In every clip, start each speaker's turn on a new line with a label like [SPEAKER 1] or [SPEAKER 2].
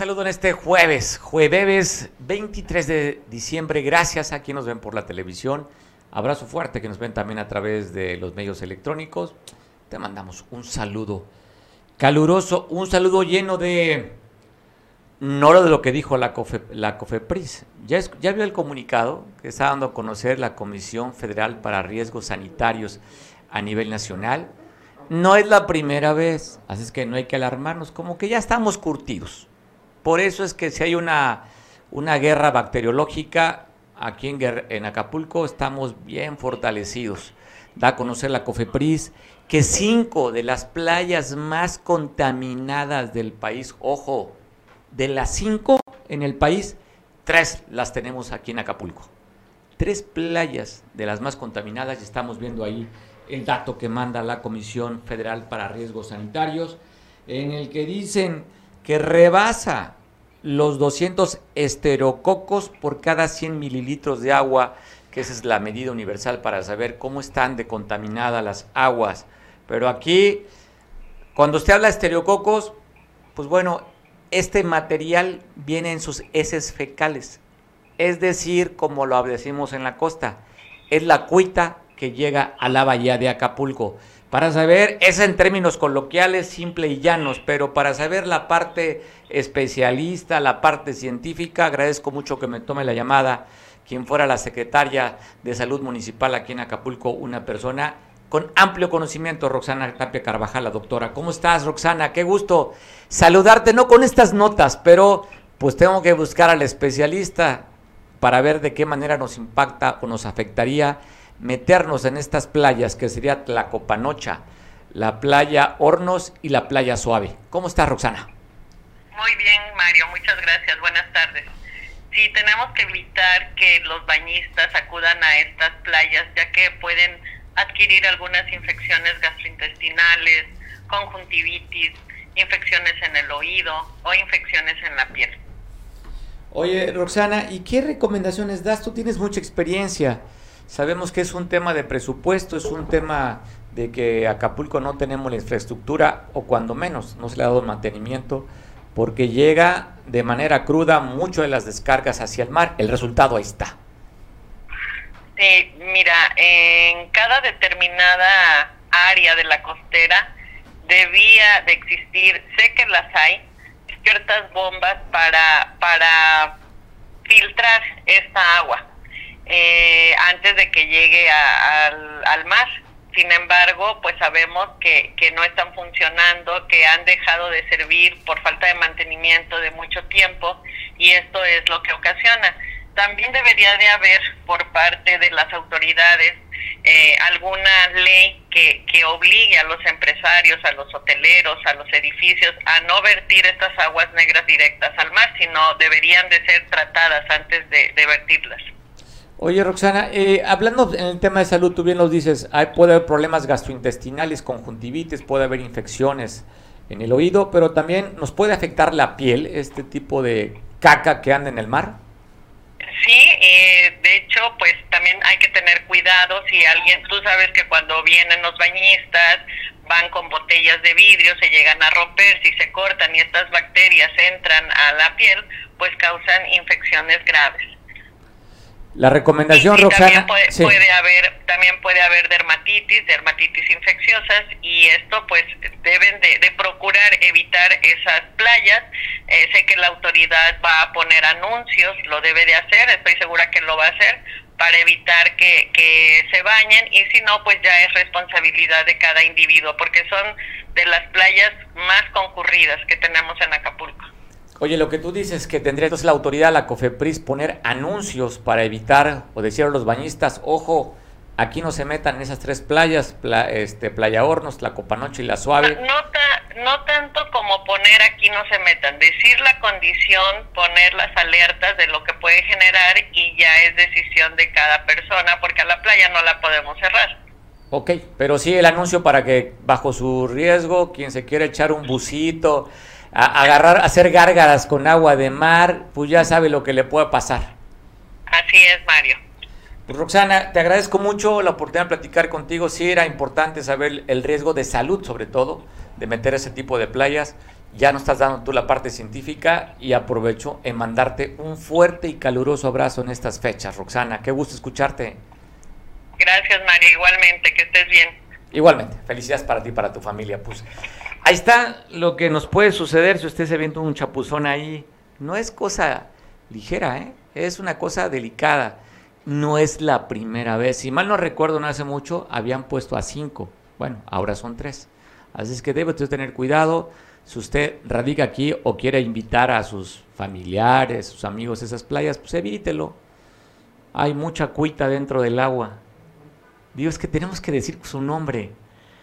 [SPEAKER 1] saludo en este jueves, jueves 23 de diciembre. Gracias a quienes nos ven por la televisión. Abrazo fuerte que nos ven también a través de los medios electrónicos. Te mandamos un saludo caluroso, un saludo lleno de no lo de lo que dijo la, COFE, la COFEPRIS. Ya, ya vio el comunicado que está dando a conocer la Comisión Federal para Riesgos Sanitarios a nivel nacional. No es la primera vez, así es que no hay que alarmarnos, como que ya estamos curtidos. Por eso es que si hay una, una guerra bacteriológica, aquí en, en Acapulco estamos bien fortalecidos. Da a conocer la COFEPRIS que cinco de las playas más contaminadas del país, ojo, de las cinco en el país, tres las tenemos aquí en Acapulco. Tres playas de las más contaminadas, y estamos viendo ahí el dato que manda la Comisión Federal para Riesgos Sanitarios, en el que dicen que rebasa los 200 esterococos por cada 100 mililitros de agua, que esa es la medida universal para saber cómo están de contaminadas las aguas. Pero aquí, cuando usted habla de estereococos, pues bueno, este material viene en sus heces fecales, es decir, como lo decimos en la costa, es la cuita que llega a la bahía de Acapulco. Para saber, es en términos coloquiales, simple y llanos, pero para saber la parte especialista, la parte científica, agradezco mucho que me tome la llamada quien fuera la secretaria de Salud Municipal aquí en Acapulco, una persona con amplio conocimiento, Roxana Tapia Carvajal, la doctora. ¿Cómo estás, Roxana? Qué gusto saludarte, no con estas notas, pero pues tengo que buscar al especialista para ver de qué manera nos impacta o nos afectaría meternos en estas playas, que sería Tlacopanocha, la playa Hornos y la playa Suave. ¿Cómo estás, Roxana?
[SPEAKER 2] Muy bien, Mario, muchas gracias. Buenas tardes. Sí, tenemos que evitar que los bañistas acudan a estas playas, ya que pueden adquirir algunas infecciones gastrointestinales, conjuntivitis, infecciones en el oído o infecciones en la piel.
[SPEAKER 1] Oye, Roxana, ¿y qué recomendaciones das? Tú tienes mucha experiencia. Sabemos que es un tema de presupuesto, es un tema de que Acapulco no tenemos la infraestructura o cuando menos no se le ha dado mantenimiento porque llega de manera cruda mucho de las descargas hacia el mar. El resultado ahí está.
[SPEAKER 2] Sí, mira, en cada determinada área de la costera debía de existir, sé que las hay, ciertas bombas para, para filtrar esta agua eh, antes de que llegue al, al mar. Sin embargo, pues sabemos que, que no están funcionando, que han dejado de servir por falta de mantenimiento de mucho tiempo y esto es lo que ocasiona también debería de haber por parte de las autoridades eh, alguna ley que, que obligue a los empresarios, a los hoteleros, a los edificios a no vertir estas aguas negras directas al mar, sino deberían de ser tratadas antes de, vertirlas.
[SPEAKER 1] Oye, Roxana, eh, hablando en el tema de salud, tú bien lo dices, hay, puede haber problemas gastrointestinales, conjuntivitis, puede haber infecciones en el oído, pero también nos puede afectar la piel, este tipo de caca que anda en el mar.
[SPEAKER 2] Sí, eh, de hecho, pues también hay que tener cuidado si alguien, tú sabes que cuando vienen los bañistas van con botellas de vidrio, se llegan a romper, si se cortan y estas bacterias entran a la piel, pues causan infecciones graves.
[SPEAKER 1] La recomendación, Roxana.
[SPEAKER 2] También puede, haber, también puede haber dermatitis, dermatitis infecciosas, y esto pues deben de, procurar evitar esas playas. Eh, sé que la autoridad va a poner anuncios, lo debe de hacer, estoy segura que lo va a hacer, para evitar que, que se bañen, y si no, pues ya es responsabilidad de cada individuo, porque son de las playas más concurridas que tenemos en Acapulco.
[SPEAKER 1] Oye, lo que tú dices que tendría entonces la autoridad, la COFEPRIS, poner anuncios para evitar o decir a los bañistas, ojo, aquí no se metan en esas tres playas, este, Playa Hornos, la Copanoche y la Suave.
[SPEAKER 2] No, no tanto como poner aquí no se metan, decir la condición, poner las alertas de lo que puede generar y ya es decisión de cada persona, porque a la playa no la podemos cerrar.
[SPEAKER 1] Ok, pero sí el anuncio para que bajo su riesgo, quien se quiera echar un busito, a agarrar, hacer gárgaras con agua de mar, pues ya sabe lo que le puede pasar.
[SPEAKER 2] Así es, Mario.
[SPEAKER 1] Pues Roxana, te agradezco mucho la oportunidad de platicar contigo. Sí era importante saber el riesgo de salud, sobre todo, de meter ese tipo de playas. ya nos estás dando tú la parte científica y aprovecho en mandarte un fuerte y caluroso abrazo en estas fechas, Roxana. Qué gusto escucharte.
[SPEAKER 2] Gracias, María. Igualmente, que estés bien.
[SPEAKER 1] Igualmente. Felicidades para ti y para tu familia. Pues ahí está lo que nos puede suceder si usted se viendo un chapuzón ahí. No es cosa ligera, ¿eh? Es una cosa delicada. No es la primera vez. Si mal no recuerdo, no hace mucho, habían puesto a cinco. Bueno, ahora son tres. Así es que debe usted tener cuidado si usted radica aquí o quiere invitar a sus familiares, sus amigos a esas playas, pues evítelo. Hay mucha cuita dentro del agua. Dios, que tenemos que decir su nombre.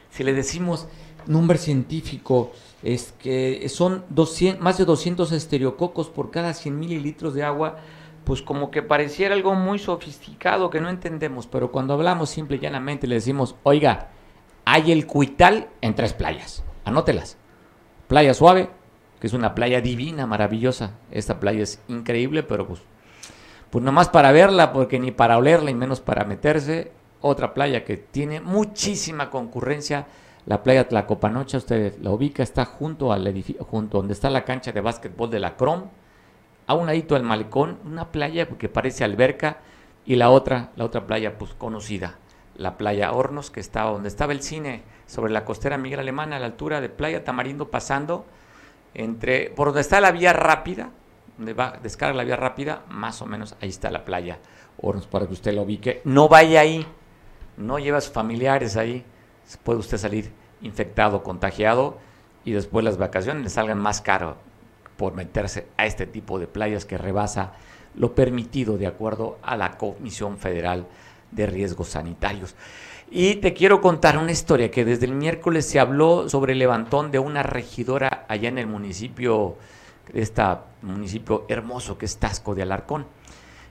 [SPEAKER 1] Si le decimos nombre científico, es que son 200, más de 200 estereococos por cada 100 mililitros de agua, pues como que pareciera algo muy sofisticado que no entendemos, pero cuando hablamos simple y llanamente le decimos, oiga, hay el cuital en tres playas, anótelas. Playa Suave, que es una playa divina, maravillosa. Esta playa es increíble, pero pues, pues nomás para verla, porque ni para olerla y menos para meterse. Otra playa que tiene muchísima concurrencia, la playa Tlacopanocha, usted la ubica, está junto al edificio, junto donde está la cancha de básquetbol de la Crom, a un ladito del malecón, una playa que parece alberca, y la otra, la otra playa pues conocida, la playa Hornos, que estaba donde estaba el cine sobre la costera Miguel Alemana, a la altura de Playa Tamarindo, pasando entre por donde está la vía rápida, donde va descarga la vía rápida, más o menos ahí está la playa Hornos para que usted lo ubique. No vaya ahí, no lleva a sus familiares ahí, puede usted salir infectado, contagiado y después las vacaciones le salgan más caro por meterse a este tipo de playas que rebasa lo permitido de acuerdo a la Comisión Federal de Riesgos Sanitarios. Y te quiero contar una historia que desde el miércoles se habló sobre el levantón de una regidora allá en el municipio, este municipio hermoso que es Tasco de Alarcón.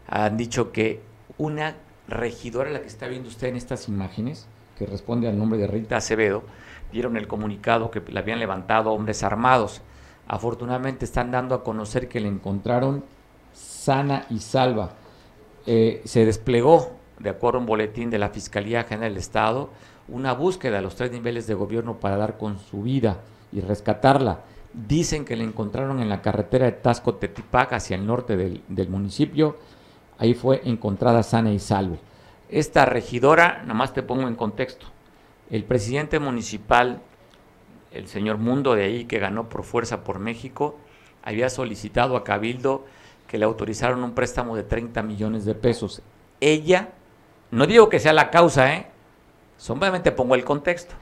[SPEAKER 1] Han dicho que una regidora, la que está viendo usted en estas imágenes, que responde al nombre de Rita Acevedo, dieron el comunicado que le habían levantado hombres armados. Afortunadamente están dando a conocer que le encontraron sana y salva. Eh, se desplegó de acuerdo a un boletín de la Fiscalía General del Estado, una búsqueda a los tres niveles de gobierno para dar con su vida y rescatarla. Dicen que la encontraron en la carretera de Tasco-Tetipac hacia el norte del, del, municipio. Ahí fue encontrada sana y salvo. Esta regidora, nomás te pongo en contexto, el presidente municipal, el señor Mundo de ahí, que ganó por fuerza por México, había solicitado a Cabildo que le autorizaron un préstamo de 30 millones de pesos. Ella no digo que sea la causa, ¿eh? Solamente pongo el contexto.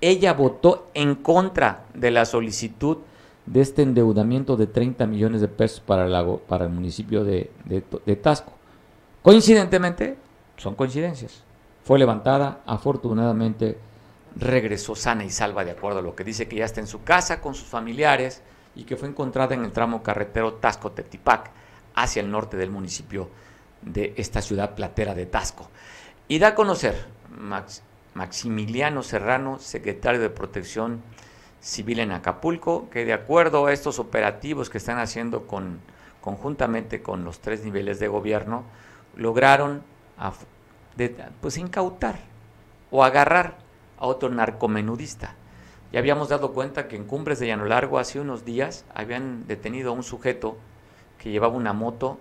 [SPEAKER 1] Ella votó en contra de la solicitud de este endeudamiento de 30 millones de pesos para el, para el municipio de, de Tasco. Coincidentemente, son coincidencias. Fue levantada, afortunadamente regresó sana y salva de acuerdo a lo que dice que ya está en su casa con sus familiares y que fue encontrada en el tramo carretero Tasco-Tetipac hacia el norte del municipio de esta ciudad platera de Tasco. Y da a conocer Maximiliano Serrano, secretario de Protección Civil en Acapulco, que de acuerdo a estos operativos que están haciendo con, conjuntamente con los tres niveles de gobierno, lograron pues incautar o agarrar a otro narcomenudista. Ya habíamos dado cuenta que en Cumbres de Llano Largo hace unos días habían detenido a un sujeto que llevaba una moto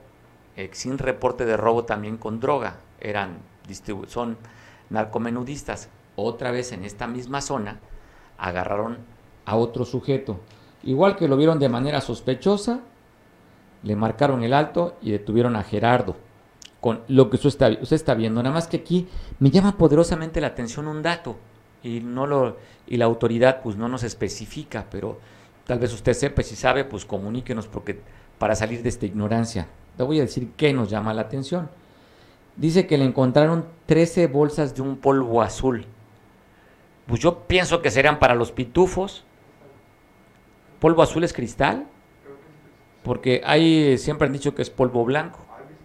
[SPEAKER 1] eh, sin reporte de robo también con droga. Eran son narcomenudistas. Otra vez en esta misma zona agarraron a otro sujeto. Igual que lo vieron de manera sospechosa, le marcaron el alto y detuvieron a Gerardo. Con lo que usted está, usted está viendo. Nada más que aquí me llama poderosamente la atención un dato. Y, no lo, y la autoridad pues no nos especifica, pero tal vez usted sepa, si sabe, pues comuníquenos porque para salir de esta ignorancia. Le voy a decir qué nos llama la atención. Dice que le encontraron 13 bolsas de un polvo azul. Pues yo pienso que serían para los pitufos. ¿Polvo azul es cristal? Porque ahí siempre han dicho que es polvo blanco,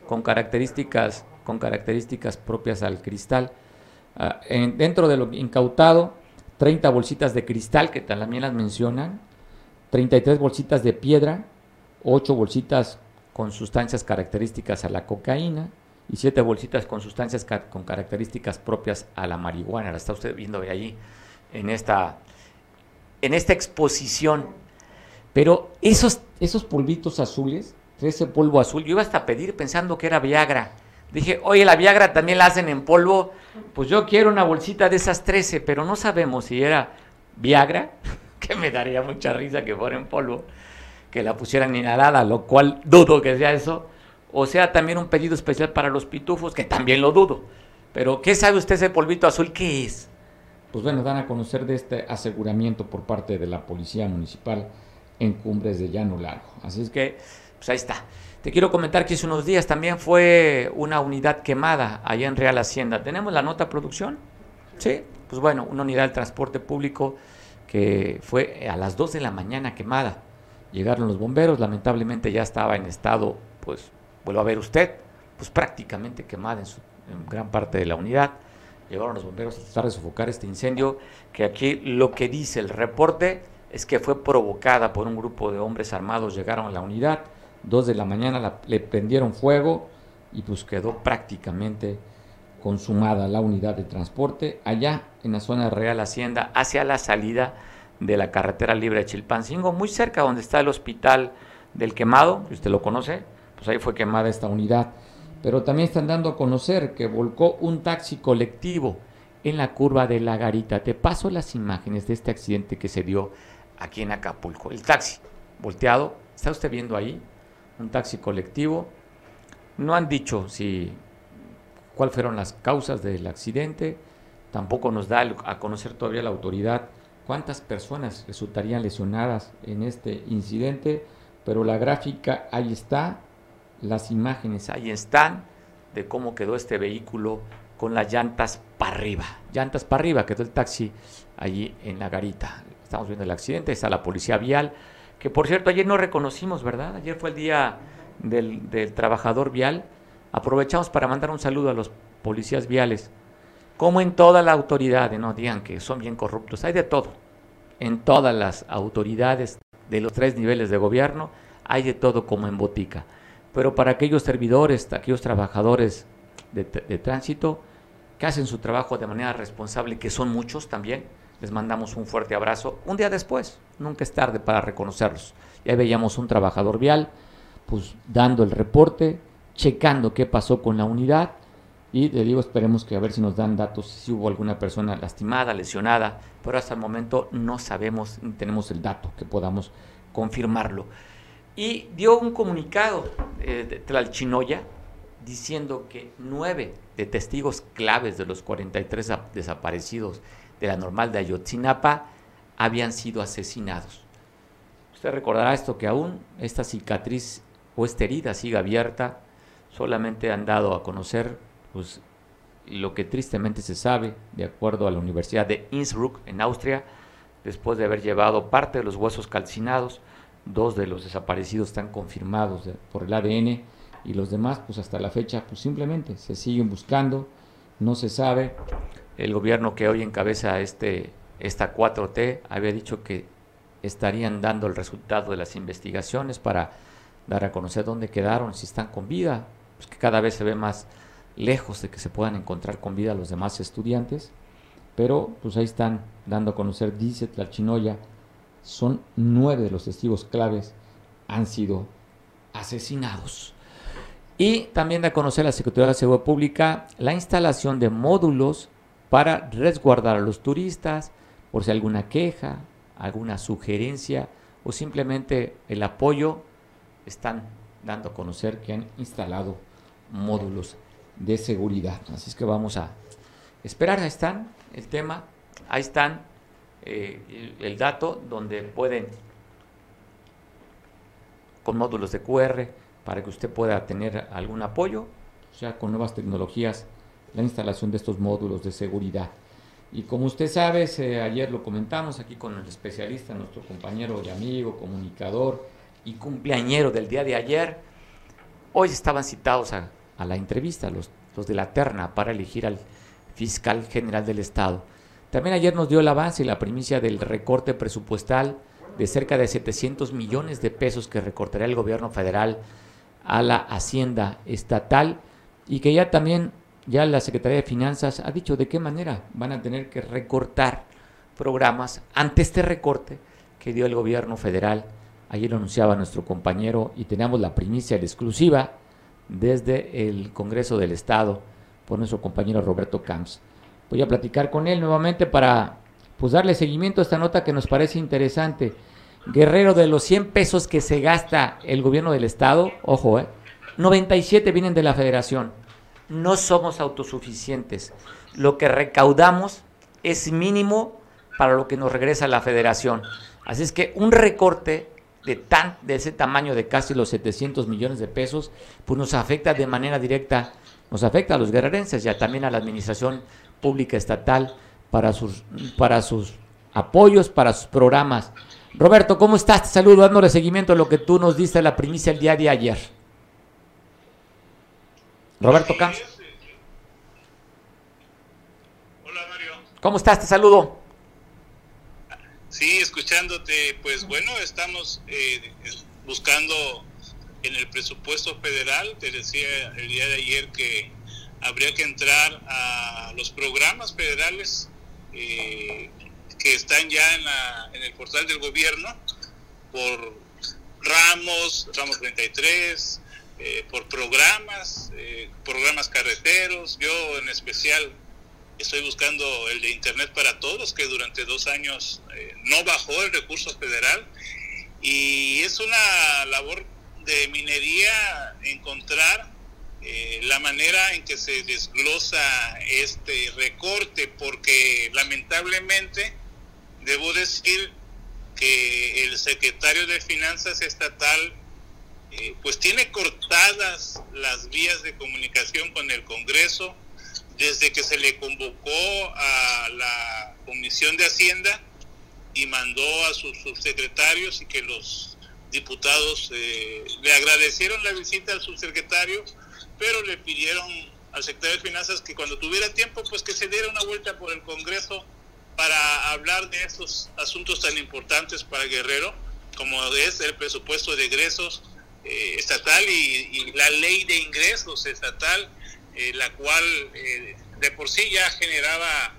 [SPEAKER 1] con características, con características propias al cristal. Ah, dentro de lo incautado, 30 bolsitas de cristal, que también las mencionan, 33 bolsitas de piedra, 8 bolsitas con sustancias características a la cocaína y siete bolsitas con sustancias con características propias a la marihuana. La está usted viendo ahí en esta, en esta exposición. Pero esos, esos polvitos azules, ese polvo azul, yo iba hasta a pedir pensando que era Viagra. Dije, oye, la Viagra también la hacen en polvo. Pues yo quiero una bolsita de esas 13, pero no sabemos si era Viagra, que me daría mucha risa que fuera en polvo, que la pusieran inhalada, lo cual dudo que sea eso. O sea, también un pedido especial para los pitufos, que también lo dudo. Pero, ¿qué sabe usted ese polvito azul? ¿Qué es? Pues bueno, dan a conocer de este aseguramiento por parte de la Policía Municipal en Cumbres de Llano Largo. Así es que, pues ahí está. Te quiero comentar que hace unos días también fue una unidad quemada allá en Real Hacienda. ¿Tenemos la nota producción? Sí. Pues bueno, una unidad de transporte público que fue a las 2 de la mañana quemada. Llegaron los bomberos, lamentablemente ya estaba en estado, pues, vuelvo a ver usted, pues prácticamente quemada en su en gran parte de la unidad. Llegaron los bomberos a tratar de sofocar este incendio, que aquí lo que dice el reporte es que fue provocada por un grupo de hombres armados, llegaron a la unidad, dos de la mañana le prendieron fuego y pues quedó prácticamente consumada la unidad de transporte allá en la zona Real Hacienda hacia la salida de la carretera libre de Chilpancingo, muy cerca donde está el hospital del quemado, que usted lo conoce, pues ahí fue quemada esta unidad pero también están dando a conocer que volcó un taxi colectivo en la curva de la garita. Te paso las imágenes de este accidente que se dio aquí en Acapulco. El taxi volteado, ¿está usted viendo ahí? Un taxi colectivo. No han dicho si cuáles fueron las causas del accidente. Tampoco nos da a conocer todavía la autoridad cuántas personas resultarían lesionadas en este incidente, pero la gráfica ahí está las imágenes ahí están de cómo quedó este vehículo con las llantas para arriba. Llantas para arriba, quedó el taxi allí en la garita. Estamos viendo el accidente, está la policía vial, que por cierto ayer no reconocimos, ¿verdad? Ayer fue el día del, del trabajador vial. Aprovechamos para mandar un saludo a los policías viales. Como en toda la autoridad, no digan que son bien corruptos, hay de todo. En todas las autoridades de los tres niveles de gobierno hay de todo como en botica pero para aquellos servidores, aquellos trabajadores de, tránsito que hacen su trabajo de manera responsable, que son muchos también, les mandamos un fuerte abrazo. Un día después, nunca es tarde para reconocerlos. Ya veíamos un trabajador vial, pues dando el reporte, checando qué pasó con la unidad y le digo, esperemos que a ver si nos dan datos, si hubo alguna persona lastimada, lesionada, pero hasta el momento no sabemos, ni tenemos el dato que podamos confirmarlo y dio un comunicado eh, de Tlalchinoya diciendo que nueve de testigos claves de los 43 desaparecidos de la normal de Ayotzinapa habían sido asesinados. Usted recordará esto que aún esta cicatriz o esta herida sigue abierta, solamente han dado a conocer pues, lo que tristemente se sabe, de acuerdo a la Universidad de Innsbruck en Austria, después de haber llevado parte de los huesos calcinados, dos de los desaparecidos están confirmados por el ADN y los demás, pues hasta la fecha, pues simplemente se siguen buscando, no se sabe. El gobierno que hoy encabeza este, esta 4T había dicho que estarían dando el resultado de las investigaciones para dar a conocer dónde quedaron, si están con vida, pues que cada vez se ve más lejos de que se puedan encontrar con vida los demás estudiantes, pero pues ahí están dando a conocer, dice Tlachinoya, son nueve de los testigos claves han sido asesinados. Y también da a conocer la Secretaría de Seguridad Pública la instalación de módulos para resguardar a los turistas por si alguna queja, alguna sugerencia o simplemente el apoyo. Están dando a conocer que han instalado módulos de seguridad. Así es que vamos a esperar. Ahí están el tema. Ahí están eh, el dato donde pueden, con módulos de QR, para que usted pueda tener algún apoyo, o sea, con nuevas tecnologías, la instalación de estos módulos de seguridad. Y como usted sabe, ayer lo comentamos aquí con el especialista, nuestro compañero y amigo, comunicador y cumpleañero del día de ayer, hoy estaban citados a, a la entrevista los, los de la terna para elegir al fiscal general del Estado. También ayer nos dio el avance y la primicia del recorte presupuestal de cerca de 700 millones de pesos que recortará el gobierno federal a la hacienda estatal y que ya también ya la Secretaría de Finanzas ha dicho de qué manera van a tener que recortar programas ante este recorte que dio el gobierno federal Ayer lo anunciaba nuestro compañero y teníamos la primicia, exclusiva, desde el Congreso del Estado por nuestro compañero Roberto Camps. Voy a platicar con él nuevamente para pues darle seguimiento a esta nota que nos parece interesante. Guerrero, de los 100 pesos que se gasta el gobierno del Estado, ojo, eh, 97 vienen de la federación. No somos autosuficientes. Lo que recaudamos es mínimo para lo que nos regresa la federación. Así es que un recorte de, tan, de ese tamaño de casi los 700 millones de pesos, pues nos afecta de manera directa, nos afecta a los guerrerenses y también a la administración pública estatal para sus, para sus apoyos, para sus programas. Roberto, ¿cómo estás? Te saludo dándole seguimiento a lo que tú nos diste la primicia el día de ayer. Roberto Camps.
[SPEAKER 3] Hola Mario.
[SPEAKER 1] ¿Cómo estás? Te saludo.
[SPEAKER 3] Sí, escuchándote, pues bueno, estamos eh, buscando en el presupuesto federal, te decía el día de ayer que habría que entrar a los programas federales eh, que están ya en, la, en el portal del gobierno por ramos, ramos 33, eh, por programas, eh, programas carreteros. Yo en especial estoy buscando el de Internet para Todos, que durante dos años eh, no bajó el recurso federal. Y es una labor de minería encontrar la manera en que se desglosa este recorte, porque lamentablemente debo decir que el secretario de Finanzas Estatal pues tiene cortadas las vías de comunicación con el Congreso desde que se le convocó a la Comisión de Hacienda y mandó a sus subsecretarios y que los diputados eh, le agradecieron la visita al subsecretario, pero le pidieron al secretario de Finanzas que cuando tuviera tiempo, pues que se diera una vuelta por el Congreso para hablar de estos asuntos tan importantes para Guerrero, como es el presupuesto de egresos, eh, estatal y, la ley de ingresos estatal, eh, la cual eh, de por sí ya generaba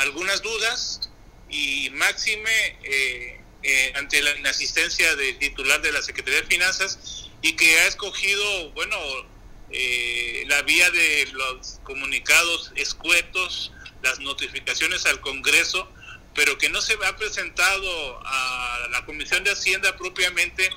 [SPEAKER 3] algunas dudas y máxime ante la inasistencia del titular de la Secretaría de Finanzas y que ha escogido, bueno, la vía de los comunicados escuetos, las notificaciones al Congreso, pero que no se ha presentado a la Comisión de Hacienda propiamente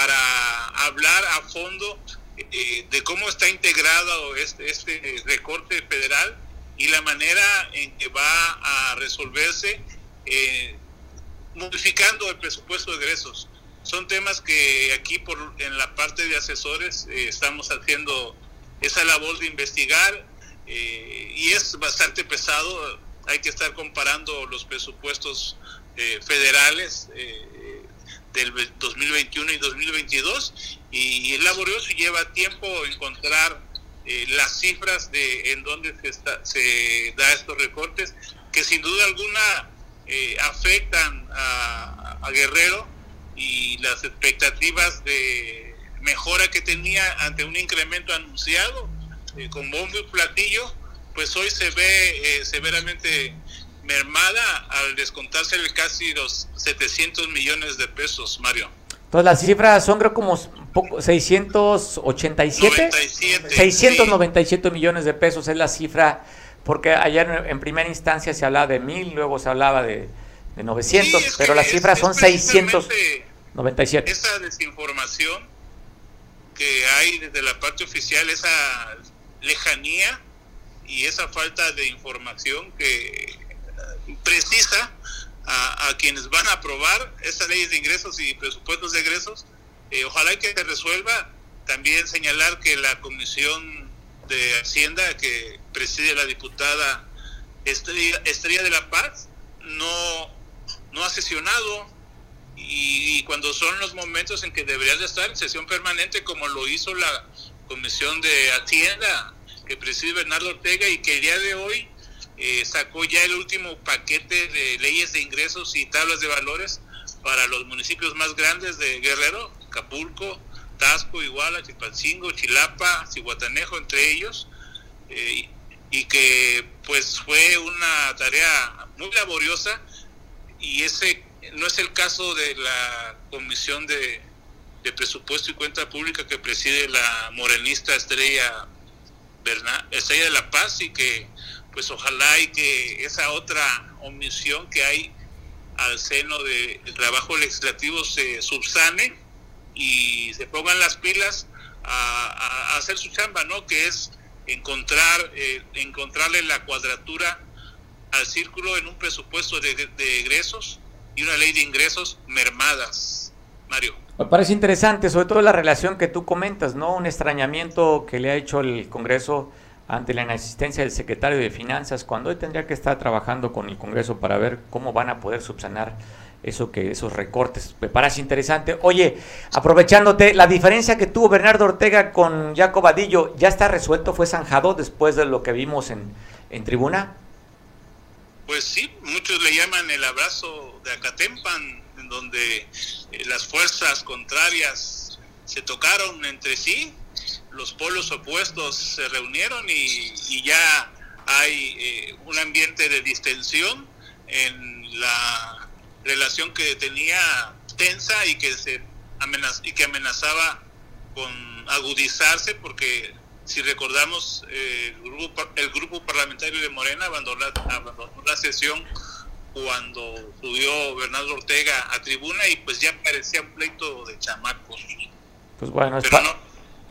[SPEAKER 3] para hablar a fondo eh, de cómo está integrado este, este recorte federal y la manera en que va a resolverse eh, modificando el presupuesto de egresos. Son temas que aquí por, en la parte de asesores eh, estamos haciendo esa labor de investigar y es bastante pesado. Hay que estar comparando los presupuestos federales del 2021 y 2022 y es laborioso y lleva tiempo encontrar eh, las cifras de en donde se, está, se da estos recortes que sin duda alguna eh, afectan a, Guerrero y las expectativas de mejora que tenía ante un incremento anunciado eh, con bombo y platillo pues hoy se ve severamente mermada al descontarse casi los 700 millones de pesos, Mario.
[SPEAKER 1] Entonces las cifras son creo como 687, 697 millones de pesos es la cifra, porque ayer en primera instancia se hablaba de mil, luego se hablaba de, de 900, pero las cifras son 697.
[SPEAKER 3] Esa desinformación que hay desde la parte oficial, esa lejanía y esa falta de información que precisa a, quienes van a aprobar esta ley de ingresos y presupuestos de egresos. Eh, ojalá que se resuelva. También señalar que la Comisión de Hacienda que preside la diputada Estrella, Estrella de la Paz no, no ha sesionado y, cuando son los momentos en que debería de estar en sesión permanente como lo hizo la Comisión de Hacienda que preside Bernardo Ortega y que el día de hoy eh, sacó ya el último paquete de leyes de ingresos y tablas de valores para los municipios más grandes de Guerrero, Acapulco, Tasco, Iguala, Chilpancingo, Chilapa, Cihuatanejo, entre ellos, eh, y que pues fue una tarea muy laboriosa. Y ese no es el caso de la Comisión de, Presupuesto y Cuenta Pública que preside la morenista Estrella, Estrella de la Paz y que pues ojalá y que esa otra omisión que hay al seno del trabajo legislativo se subsane y se pongan las pilas a, hacer su chamba, ¿no? Que es encontrar, eh, encontrarle la cuadratura al círculo en un presupuesto de, de egresos y una ley de ingresos mermadas. Mario.
[SPEAKER 1] Me parece interesante, sobre todo la relación que tú comentas, ¿no? Un extrañamiento que le ha hecho el Congreso ante la inexistencia del secretario de Finanzas, cuando hoy tendría que estar trabajando con el Congreso para ver cómo van a poder subsanar eso que esos recortes. Me parece interesante. Oye, aprovechándote, la diferencia que tuvo Bernardo Ortega con Jacob Vadillo, ¿ya está resuelto? ¿Fue zanjado después de lo que vimos en, en tribuna?
[SPEAKER 3] Pues sí, muchos le llaman el abrazo de Acatempan, en donde eh, las fuerzas contrarias se tocaron entre sí, los polos opuestos se reunieron y, ya hay eh, un ambiente de distensión en la relación que tenía tensa y que se y que amenazaba con agudizarse porque si recordamos, eh, el, grupo, el grupo parlamentario de Morena abandonó, la sesión cuando subió Bernardo Ortega a tribuna y pues ya parecía un pleito de chamacos.
[SPEAKER 1] Pues bueno, pero,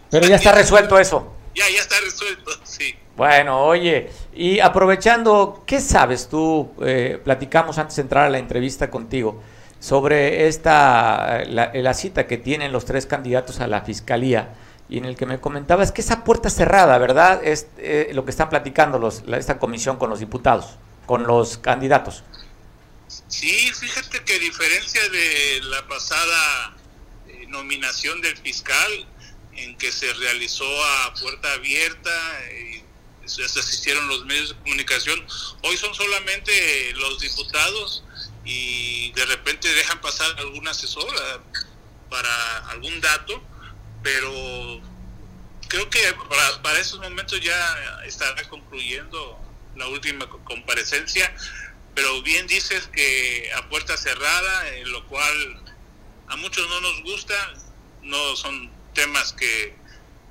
[SPEAKER 1] pero ya está resuelto eso.
[SPEAKER 3] Ya, ya está resuelto, sí.
[SPEAKER 1] Bueno, oye, y aprovechando, ¿qué sabes tú? Eh, platicamos antes de entrar a la entrevista contigo sobre esta, la, la cita que tienen los tres candidatos a la fiscalía y en el que me comentabas que esa puerta cerrada, ¿verdad? Es eh, lo que están platicando los, esta comisión con los diputados, con los candidatos.
[SPEAKER 3] Sí, fíjate que a diferencia de la pasada eh, nominación del fiscal, en que se realizó a puerta abierta, y se asistieron los medios de comunicación, hoy son solamente los diputados y de repente dejan pasar algún asesor para algún dato pero creo que para, esos momentos ya estará concluyendo la última comparecencia, pero bien dices que a puerta cerrada, lo cual a muchos no nos gusta, no son temas que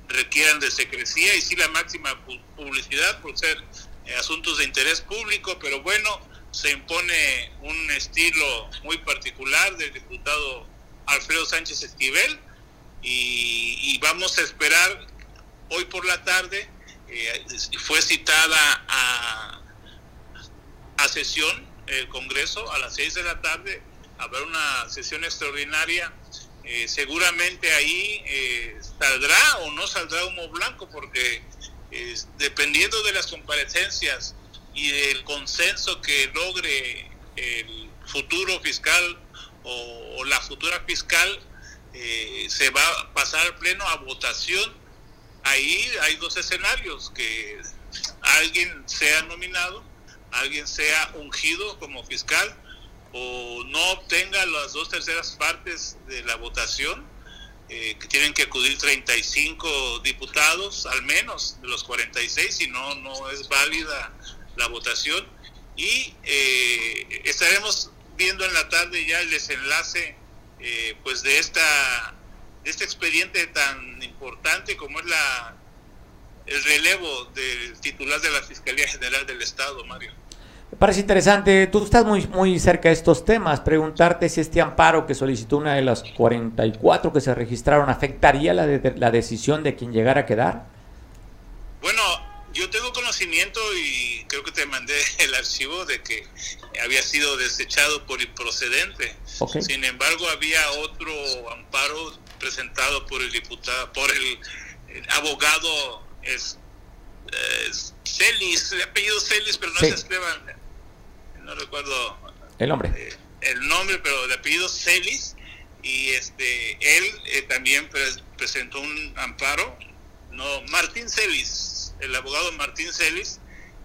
[SPEAKER 3] requieran de secrecía y sí la máxima publicidad por ser eh, asuntos de interés público, pero bueno, se impone un estilo muy particular del diputado Alfredo Sánchez Esquivel, y, vamos a esperar hoy por la tarde. Eh, fue citada a, a sesión el Congreso a las seis de la tarde. Habrá una sesión extraordinaria. Eh, seguramente ahí eh, saldrá o no saldrá humo blanco porque dependiendo de las comparecencias y del consenso que logre el futuro fiscal o la futura fiscal, eh, se va a pasar al pleno a votación. Ahí hay dos escenarios, que alguien sea nominado, alguien sea ungido como fiscal o no obtenga las dos terceras partes de la votación, eh, que tienen que acudir 35 diputados al menos de los 46, si no, no es válida la votación. Y eh, estaremos viendo en la tarde ya el desenlace eh, pues de esta este expediente tan importante como es la el relevo del titular de la Fiscalía General del Estado, Mario.
[SPEAKER 1] Me parece interesante, tú estás muy, muy cerca de estos temas, preguntarte si este amparo que solicitó una de las 44 que se registraron afectaría la, de, la decisión de quien llegara a quedar.
[SPEAKER 3] Bueno, yo tengo conocimiento y creo que te mandé el archivo de que había sido desechado por improcedente. Sin embargo, había otro amparo presentado por el diputado, por el, abogado es, Celis, el apellido Celis, pero no se escriban, no recuerdo
[SPEAKER 1] el nombre.
[SPEAKER 3] Eh, el nombre, pero de apellido Celis y este él eh, también presentó un amparo, no Martín Celis el abogado Martín Celis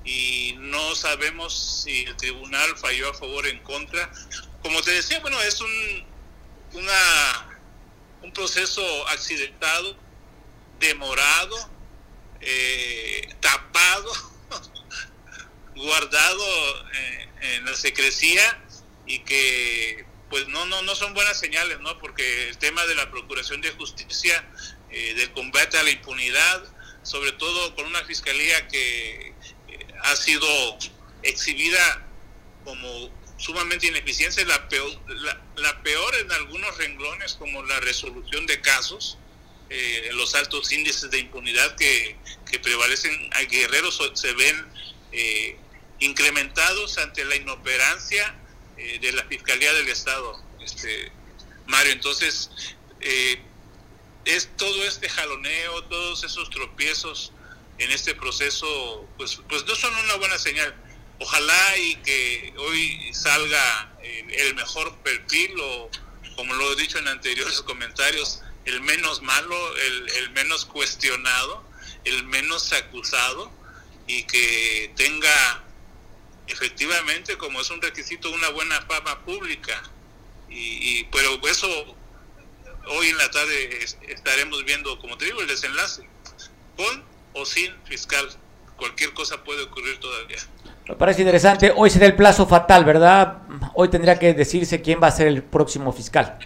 [SPEAKER 3] y no sabemos si el tribunal falló a favor o en contra. Como te decía, bueno, es un, una, un proceso accidentado, demorado, eh, tapado, guardado eh, en la secrecía y que pues no, no, no son buenas señales, ¿no? Porque el tema de la procuración de justicia, eh, del combate a la impunidad, sobre todo con una fiscalía que eh, ha sido exhibida como sumamente ineficiente, la peor, la, peor en algunos renglones como la resolución de casos, eh, los altos índices de impunidad que, que prevalecen a guerreros se ven eh, incrementados ante la inoperancia eh, de la Fiscalía del Estado, este, Mario. Entonces, eh, es todo este jaloneo, todos esos tropiezos en este proceso, pues, pues no son una buena señal. Ojalá y que hoy salga el mejor perfil o, como lo he dicho en anteriores comentarios, el menos malo, el, el menos cuestionado, el menos acusado y que tenga efectivamente, como es un requisito, una buena fama pública. Y, pero eso hoy en la tarde estaremos viendo, como te digo, el desenlace, con o sin fiscal. Cualquier cosa puede ocurrir todavía.
[SPEAKER 1] Me parece interesante. Hoy será el plazo fatal, ¿verdad? Hoy tendría que decirse quién va a ser el próximo fiscal.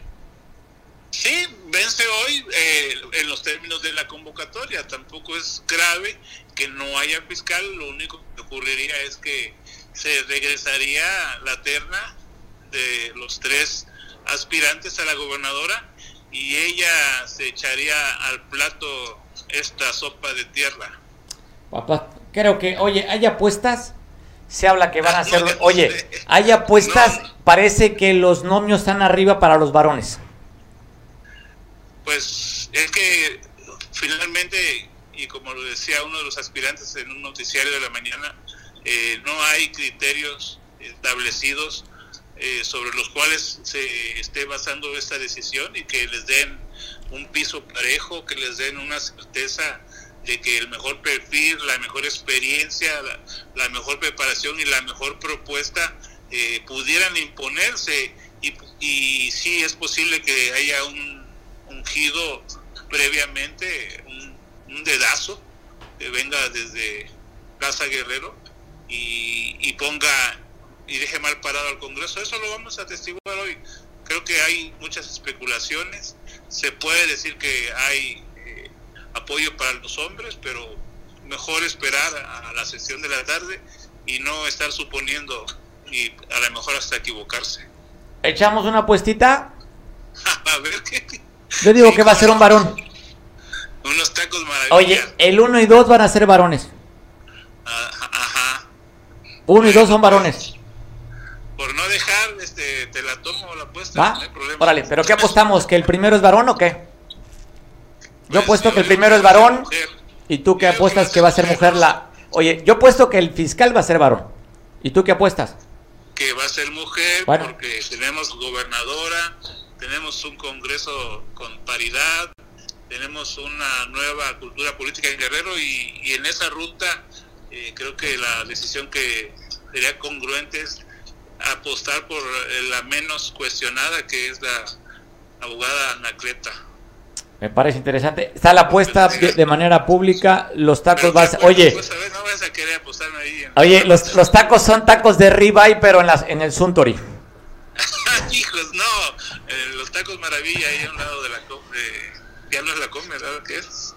[SPEAKER 3] Sí, vence hoy eh, en los términos de la convocatoria. Tampoco es grave que no haya fiscal. Lo único que ocurriría es que se regresaría la terna de los tres aspirantes a la gobernadora y ella se echaría al plato esta sopa de tierra.
[SPEAKER 1] Papá, creo que, oye, hay apuestas, se habla que van a ser, oye, hay apuestas, parece que los nomios están arriba para los varones.
[SPEAKER 3] Pues es que finalmente, y como lo decía uno de los aspirantes en un noticiario de la mañana, eh, no hay criterios establecidos eh, sobre los cuales se esté basando esta decisión y que les den un piso parejo, que les den una certeza de que el mejor perfil, la mejor experiencia, la, mejor preparación y la mejor propuesta eh, pudieran imponerse. Y, sí es posible que haya un ungido previamente, un, un dedazo que venga desde Casa Guerrero y, ponga y deje mal parado al Congreso. Eso lo vamos a atestiguar hoy. Creo que hay muchas especulaciones. Se puede decir que hay eh, apoyo para los hombres, pero mejor esperar a la sesión de la tarde y no estar suponiendo y a lo mejor hasta equivocarse.
[SPEAKER 1] ¿Echamos una puestita?
[SPEAKER 3] a ver qué.
[SPEAKER 1] Yo digo que va a ser un varón.
[SPEAKER 3] Unos tacos maravillosos.
[SPEAKER 1] Oye, el 1 y 2 van a ser varones. Uno y dos son varones.
[SPEAKER 3] Por no dejar, este, te la tomo la apuesta. No hay problema.
[SPEAKER 1] Órale, pero ¿qué apostamos? ¿Que el primero es varón o qué? Yo pues, apuesto que el primero es varón. ¿Y tú qué apuestas que va a ser mujer la.? Oye, yo apuesto que el fiscal va a ser varón. ¿Y tú qué apuestas?
[SPEAKER 3] Que va a ser mujer porque tenemos gobernadora, tenemos un congreso con paridad, tenemos una nueva cultura política en Guerrero y, y en esa ruta eh, creo que la decisión que sería congruente es apostar por la menos cuestionada, que es la abogada Anacleta.
[SPEAKER 1] Me parece interesante. Está la apuesta de, manera pública. Los tacos vas, oye, oye, los, los, tacos son tacos de ribeye, pero en las en el Suntory.
[SPEAKER 3] Hijos, no. Eh, los tacos maravilla ahí a un lado de la de, ya no es la come, ¿verdad? ¿Qué es?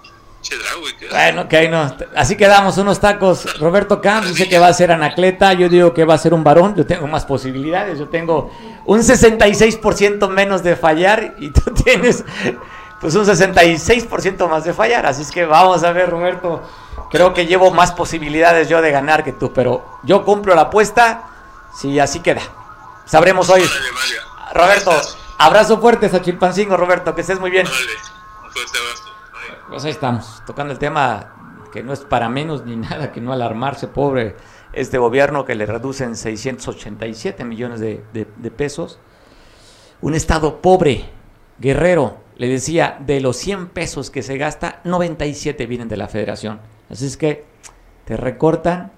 [SPEAKER 1] Bueno, ok, no. Así quedamos unos tacos. Roberto Camps dice que va a ser Anacleta. Yo digo que va a ser un varón. Yo tengo más posibilidades. Yo tengo un 66% menos de fallar y tú tienes pues un 66% más de fallar. Así es que vamos a ver, Roberto. Creo que llevo más posibilidades yo de ganar que tú, pero yo cumplo la apuesta. Si así queda. Sabremos hoy. Roberto, abrazo fuerte a Chilpancingo, Roberto. Que estés muy bien. Pues ahí estamos, tocando el tema que no es para menos ni nada que no alarmarse, pobre este gobierno que le reducen 687 millones de, pesos. Un estado pobre, guerrero, le decía, de los 100 pesos que se gasta, 97 vienen de la federación. Así es que te recortan,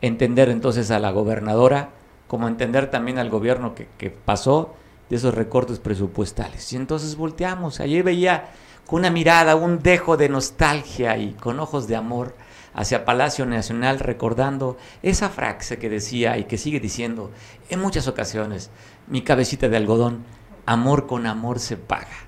[SPEAKER 1] entender entonces a la gobernadora, como entender también al gobierno que, que pasó de esos recortes presupuestales. Y entonces volteamos, allí veía con una mirada, un dejo de nostalgia y con ojos de amor hacia Palacio Nacional recordando esa frase que decía y que sigue diciendo en muchas ocasiones, mi cabecita de algodón, amor con amor se paga.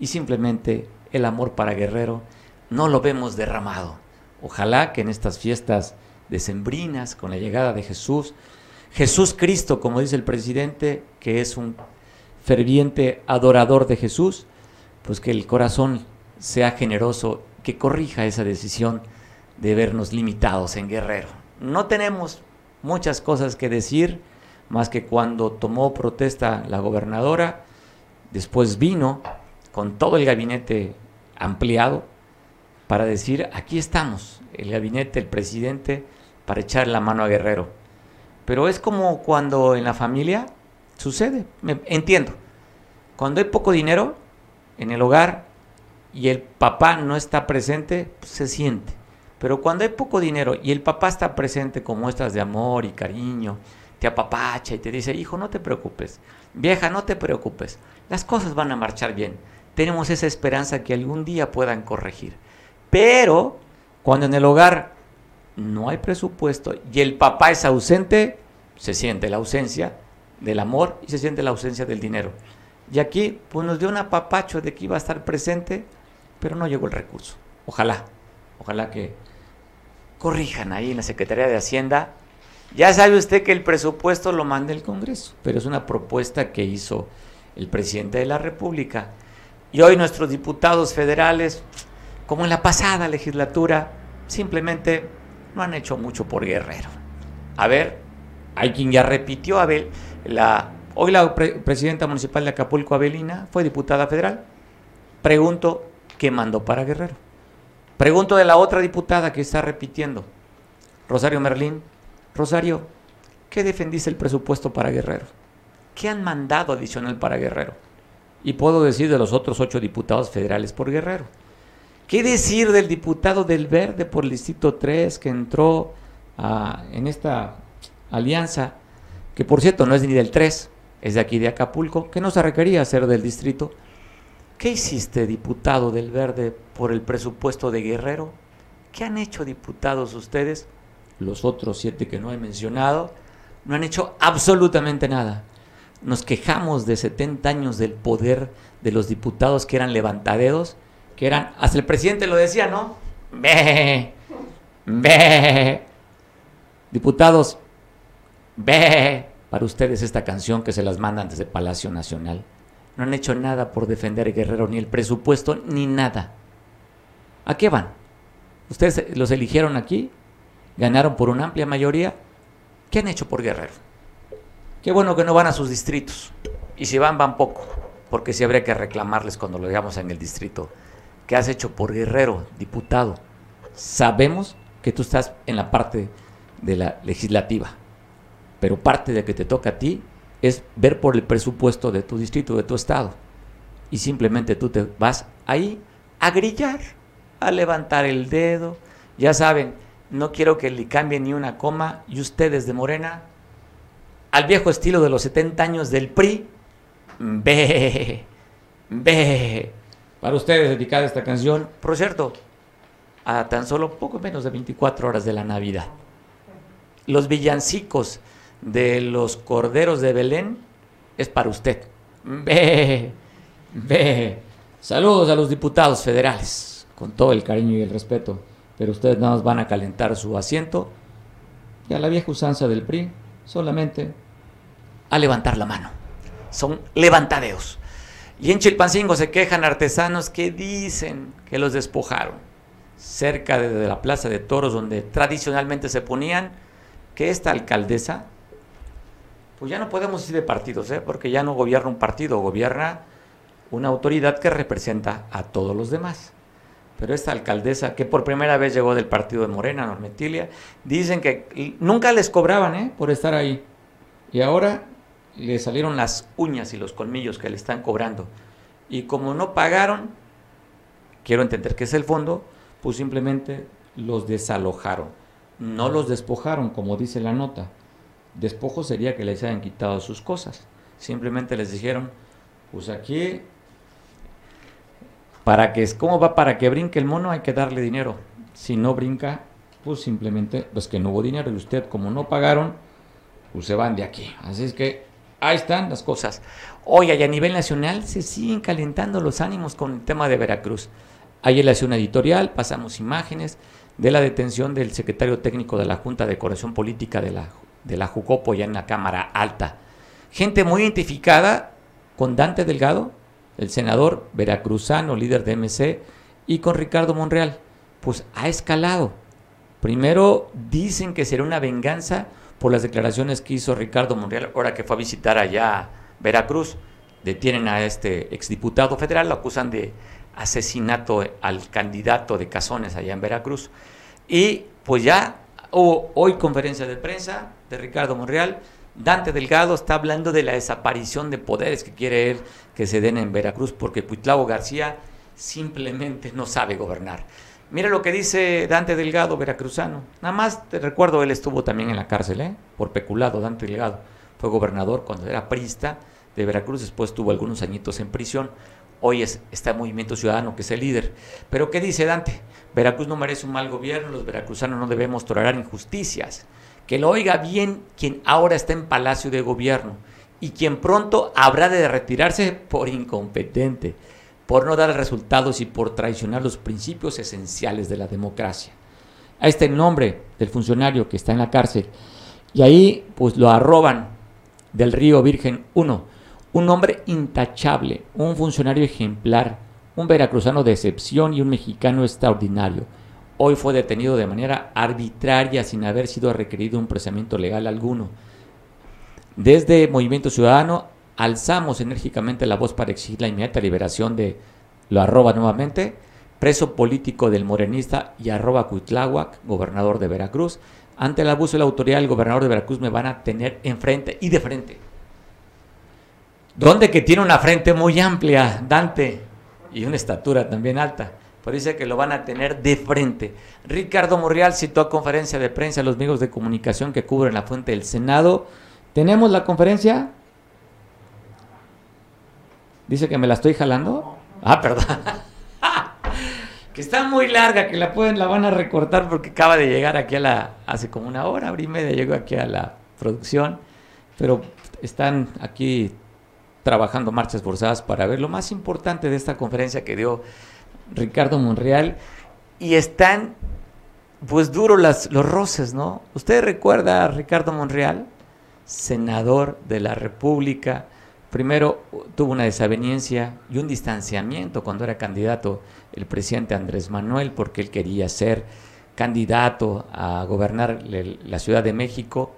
[SPEAKER 1] Y simplemente el amor para Guerrero no lo vemos derramado. Ojalá que en estas fiestas decembrinas, con la llegada de Jesús, Jesús Cristo, como dice el presidente, que es un ferviente adorador de Jesús, pues que el corazón sea generoso, que corrija esa decisión de vernos limitados en Guerrero. No tenemos muchas cosas que decir, más que cuando tomó protesta la gobernadora, después vino con todo el gabinete ampliado para decir, aquí estamos, el gabinete, el presidente, para echar la mano a Guerrero. Pero es como cuando en la familia sucede, me, entiendo, cuando hay poco dinero en el hogar y el papá no está presente, pues, se siente. Pero cuando hay poco dinero y el papá está presente con muestras de amor y cariño, te apapacha y te dice, hijo, no te preocupes, vieja, no te preocupes, las cosas van a marchar bien. Tenemos esa esperanza que algún día puedan corregir. Pero cuando en el hogar no hay presupuesto y el papá es ausente, se siente la ausencia del amor y se siente la ausencia del dinero. Y aquí pues nos dio un apapacho de que iba a estar presente, pero no llegó el recurso. Ojalá, ojalá que corrijan ahí en la Secretaría de Hacienda. Ya sabe usted que el presupuesto lo manda el Congreso, pero es una propuesta que hizo el presidente de la República. Y hoy nuestros diputados federales, como en la pasada legislatura, simplemente no han hecho mucho por Guerrero. A ver, hay quien ya repitió, Abel, la, hoy la presidenta municipal de Acapulco, Abelina, fue diputada federal. Pregunto, ¿qué mandó para Guerrero? Pregunto de la otra diputada que está repitiendo, Rosario Merlín. Rosario, ¿qué defendiste el presupuesto para Guerrero? ¿Qué han mandado adicional para Guerrero? Y puedo decir de los otros ocho diputados federales por Guerrero. ¿Qué decir del diputado del Verde por el Distrito 3 que entró en esta alianza, que por cierto no es ni del 3, es de aquí de Acapulco, que no se requería ser del distrito? ¿Qué hiciste, diputado del Verde, por el presupuesto de Guerrero? ¿Qué han hecho diputados ustedes? Los otros siete que no he mencionado no han hecho absolutamente nada. Nos quejamos de 70 años del poder de los diputados que eran levantadedos que eran, hasta el presidente lo decía, ¿no? Ve, ve, diputados, ve, para ustedes esta canción que se las mandan desde Palacio Nacional. No han hecho nada por defender a Guerrero, ni el presupuesto, ni nada. ¿A qué van? Ustedes los eligieron aquí, ganaron por una amplia mayoría. ¿Qué han hecho por Guerrero? Qué bueno que no van a sus distritos. Y si van, van poco, porque si habría que reclamarles cuando lo veamos en el distrito que has hecho por Guerrero, diputado. Sabemos que tú estás en la parte de la legislativa, pero parte de que te toca a ti es ver por el presupuesto de tu distrito, de tu estado. Y simplemente tú te vas ahí a grillar, a levantar el dedo. Ya saben, no quiero que le cambien ni una coma. Y ustedes de Morena, al viejo estilo de los 70 años del PRI, ve, ve, para ustedes dedicada esta canción, por cierto, a tan solo poco menos de 24 horas de la Navidad. Los villancicos de los corderos de Belén es para usted. Ve, ve. Saludos a los diputados federales, con todo el cariño y el respeto, pero ustedes nada más van a calentar su asiento y a la vieja usanza del PRI solamente a levantar la mano. Son levantadeos. Y en Chilpancingo se quejan artesanos que dicen que los despojaron. Cerca de la Plaza de Toros, donde tradicionalmente se ponían, que esta alcaldesa, pues ya no podemos decir de partidos, ¿eh? porque ya no gobierna un partido, gobierna una autoridad que representa a todos los demás. Pero esta alcaldesa, que por primera vez llegó del partido de Morena, Normetilia, dicen que nunca les cobraban ¿eh? por estar ahí. Y ahora le salieron las uñas y los colmillos que le están cobrando. Y como no pagaron, quiero entender que es el fondo, pues simplemente los desalojaron. No los despojaron, como dice la nota. Despojo sería que les hayan quitado sus cosas. Simplemente les dijeron, pues aquí, para que, ¿cómo va? Para que brinque el mono hay que darle dinero. Si no brinca, pues simplemente, pues que no hubo dinero y usted como no pagaron, pues se van de aquí. Así es que ahí están las cosas. Oye, y a nivel nacional se siguen calentando los ánimos con el tema de Veracruz. Ayer le hacía una editorial, pasamos imágenes de la detención del secretario técnico de la Junta de Corrección Política de la, de la Jucopo ya en la Cámara Alta. Gente muy identificada con Dante Delgado, el senador veracruzano, líder de MC, y con Ricardo Monreal. Pues ha escalado. Primero dicen que será una venganza por las declaraciones que hizo Ricardo Monreal ahora que fue a visitar allá Veracruz. Detienen a este exdiputado federal, lo acusan de asesinato al candidato de Cazones allá en Veracruz. Y pues ya hoy conferencia de prensa de Ricardo Monreal. Dante Delgado está hablando de la desaparición de poderes que quiere él que se den en Veracruz porque Cuitlavo García simplemente no sabe gobernar. Mira lo que dice Dante Delgado, veracruzano. Nada más te recuerdo, él estuvo también en la cárcel, ¿eh? por peculado, Dante Delgado. Fue gobernador cuando era prista de Veracruz, después tuvo algunos añitos en prisión. Hoy es, está en Movimiento Ciudadano, que es el líder. Pero ¿qué dice Dante? Veracruz no merece un mal gobierno, los veracruzanos no debemos tolerar injusticias. Que lo oiga bien quien ahora está en Palacio de Gobierno y quien pronto habrá de retirarse por incompetente, por no dar resultados y por traicionar los principios esenciales de la democracia. Ahí está el nombre del funcionario que está en la cárcel. Y ahí pues lo arroban del río Virgen 1 un hombre intachable, un funcionario ejemplar, un veracruzano de excepción y un mexicano extraordinario. Hoy fue detenido de manera arbitraria sin haber sido requerido un procedimiento legal alguno. Desde Movimiento Ciudadano alzamos enérgicamente la voz para exigir la inmediata liberación de, lo arroba nuevamente, preso político del morenista y arroba Cuitláhuac, gobernador de Veracruz. Ante el abuso de la autoridad, el gobernador de Veracruz me van a tener enfrente y de frente donde que tiene una frente muy amplia, Dante, y una estatura también alta. Por dice que lo van a tener de frente. Ricardo Morreal citó a conferencia de prensa a los medios de comunicación que cubren la fuente del Senado. ¿Tenemos la conferencia? Dice que me la estoy jalando. Ah, perdón. que está muy larga, que la pueden, la van a recortar porque acaba de llegar aquí a la, hace como una hora, hora y media llegó aquí a la producción. Pero están aquí trabajando marchas forzadas para ver lo más importante de esta conferencia que dio Ricardo Monreal y están pues duros los roces, ¿no? ¿Usted recuerda a Ricardo Monreal, senador de la República? Primero tuvo una desaveniencia y un distanciamiento cuando era candidato el presidente Andrés Manuel porque él quería ser candidato a gobernar la Ciudad de México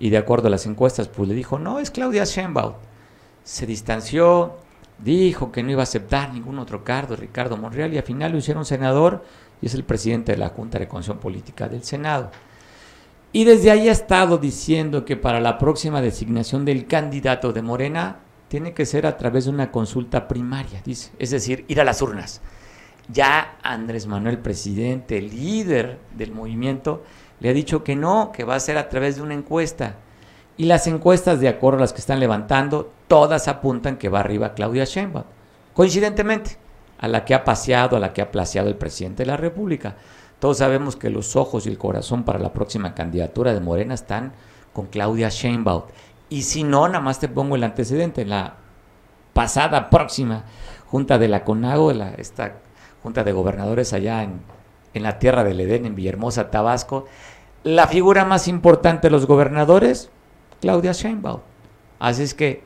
[SPEAKER 1] y de acuerdo a las encuestas pues le dijo, no, es Claudia Sheinbaum se distanció, dijo que no iba a aceptar ningún otro cargo, Ricardo Monreal, y al final lo hicieron senador y es el presidente de la Junta de Constitución Política del Senado. Y desde ahí ha estado diciendo que para la próxima designación del candidato de Morena tiene que ser a través de una consulta primaria, dice, es decir, ir a las urnas. Ya Andrés Manuel, presidente, líder del movimiento, le ha dicho que no, que va a ser a través de una encuesta. Y las encuestas, de acuerdo a las que están levantando, todas apuntan que va arriba Claudia Sheinbaum. Coincidentemente, a la que ha paseado, a la que ha placeado el presidente de la República. Todos sabemos que los ojos y el corazón para la próxima candidatura de Morena están con Claudia Sheinbaum. Y si no, nada más te pongo el antecedente. En la pasada próxima junta de la CONAGO, esta junta de gobernadores allá en, en la tierra del Edén, en Villahermosa, Tabasco, la figura más importante de los gobernadores Claudia Sheinbaum. Así es que,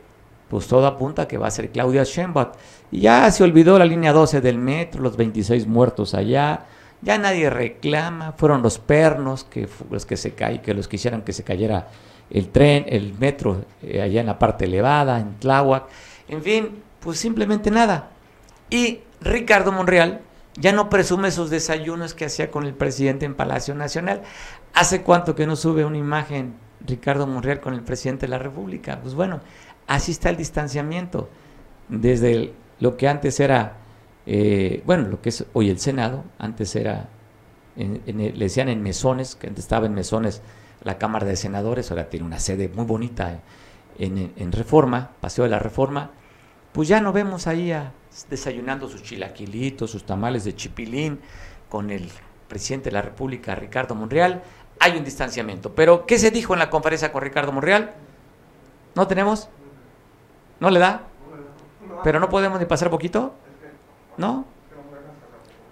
[SPEAKER 1] pues todo apunta que va a ser Claudia Sheinbaum. Y ya se olvidó la línea 12 del metro, los 26 muertos allá. Ya nadie reclama, fueron los pernos que los que se caen, que los quisieran que se cayera el tren, el metro eh, allá en la parte elevada, en Tláhuac. En fin, pues simplemente nada. Y Ricardo Monreal ya no presume esos desayunos que hacía con el presidente en Palacio Nacional. ¿Hace cuánto que no sube una imagen Ricardo Monreal con el presidente de la República. Pues bueno, así está el distanciamiento. Desde lo que antes era, eh, bueno, lo que es hoy el Senado, antes era, le decían en mesones, que antes estaba en mesones la Cámara de Senadores, ahora tiene una sede muy bonita en, en Reforma, Paseo de la Reforma, pues ya no vemos ahí a, desayunando sus chilaquilitos, sus tamales de chipilín, con el presidente de la República, Ricardo Monreal, hay un distanciamiento. Pero, ¿qué se dijo en la conferencia con Ricardo Monreal? ¿No tenemos? ¿No le da? ¿Pero no podemos ni pasar poquito? ¿No?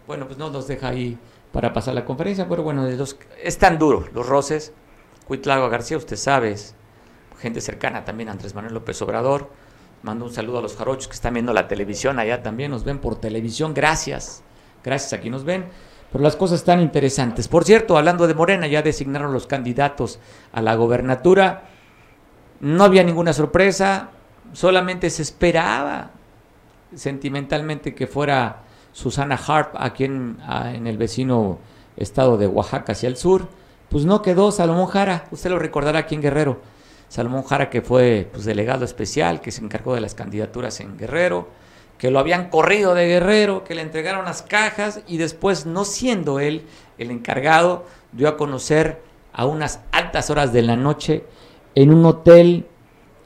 [SPEAKER 1] Bueno, pues no nos deja ahí para pasar la conferencia, pero bueno, es tan duro los roces. Cuitlago García, usted sabe, gente cercana también Andrés Manuel López Obrador. Mando un saludo a los jarochos que están viendo la televisión allá también, nos ven por televisión, gracias. Gracias, aquí nos ven. Pero las cosas están interesantes. Por cierto, hablando de Morena, ya designaron los candidatos a la gobernatura. No había ninguna sorpresa, solamente se esperaba sentimentalmente que fuera Susana Harp aquí en, en el vecino estado de Oaxaca hacia el sur. Pues no quedó Salomón Jara, usted lo recordará aquí en Guerrero. Salomón Jara que fue pues, delegado especial, que se encargó de las candidaturas en Guerrero, que lo habían corrido de Guerrero, que le entregaron las cajas y después, no siendo él el encargado, dio a conocer a unas altas horas de la noche en un hotel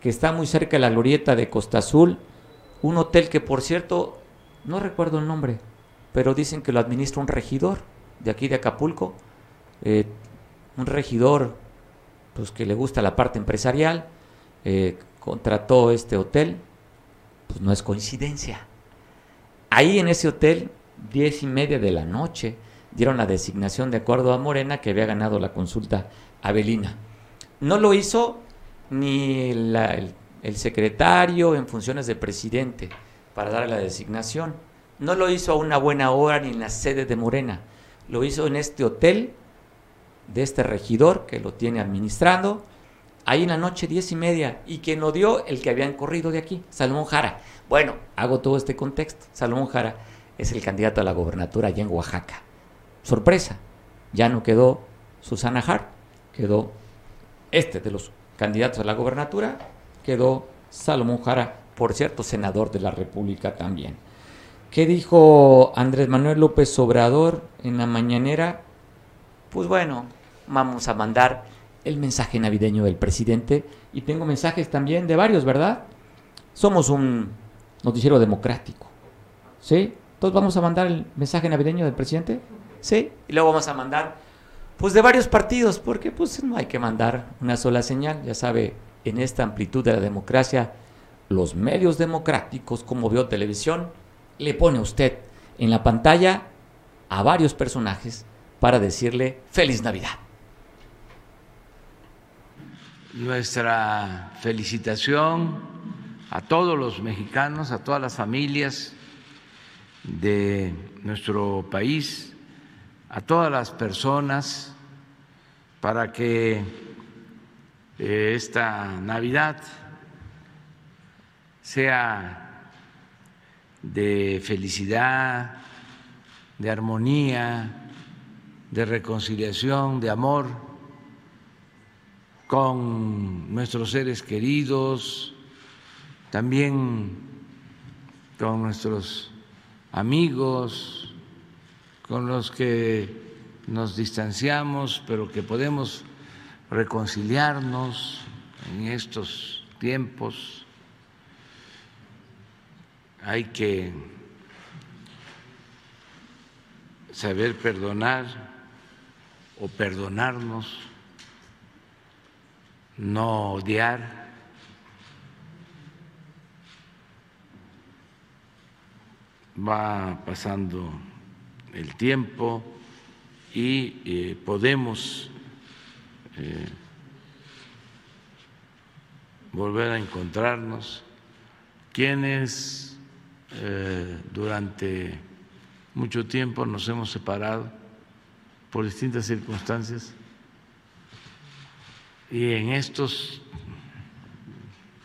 [SPEAKER 1] que está muy cerca de la glorieta de Costa Azul, un hotel que por cierto, no recuerdo el nombre, pero dicen que lo administra un regidor de aquí de Acapulco, eh, un regidor pues que le gusta la parte empresarial, eh, contrató este hotel, pues no es coincidencia. Ahí en ese hotel, diez y media de la noche, dieron la designación de acuerdo a Morena que había ganado la consulta Abelina. No lo hizo ni el, el, secretario en funciones de presidente para darle la designación. No lo hizo a una buena hora ni en la sede de Morena. Lo hizo en este hotel de este regidor que lo tiene administrando, ahí en la noche diez y media, y quien lo dio, el que habían corrido de aquí, Salomón Jara. Bueno, hago todo este contexto. Salomón Jara es el candidato a la gobernatura allá en Oaxaca. Sorpresa, ya no quedó Susana Hart, quedó este de los candidatos a la gobernatura, quedó Salomón Jara, por cierto, senador de la República también. ¿Qué dijo Andrés Manuel López Obrador en la mañanera? Pues bueno, vamos a mandar el mensaje navideño del presidente y tengo mensajes también de varios, ¿verdad? Somos un noticiero democrático, ¿sí? Entonces vamos a mandar el mensaje navideño del presidente, ¿sí? Y luego vamos a mandar, pues de varios partidos, porque pues no hay que mandar una sola señal, ya sabe, en esta amplitud de la democracia, los medios democráticos, como veo televisión, le pone a usted en la pantalla a varios personajes para decirle feliz Navidad
[SPEAKER 4] nuestra felicitación a todos los mexicanos, a todas las familias de nuestro país, a todas las personas, para que eh, esta Navidad sea de felicidad, de armonía, de reconciliación, de amor con nuestros seres queridos, también con nuestros amigos, con los que nos distanciamos, pero que podemos reconciliarnos en estos tiempos. Hay que saber perdonar o perdonarnos no odiar, va pasando el tiempo y eh, podemos eh, volver a encontrarnos. Quienes eh, durante mucho tiempo nos hemos separado por distintas circunstancias y en estos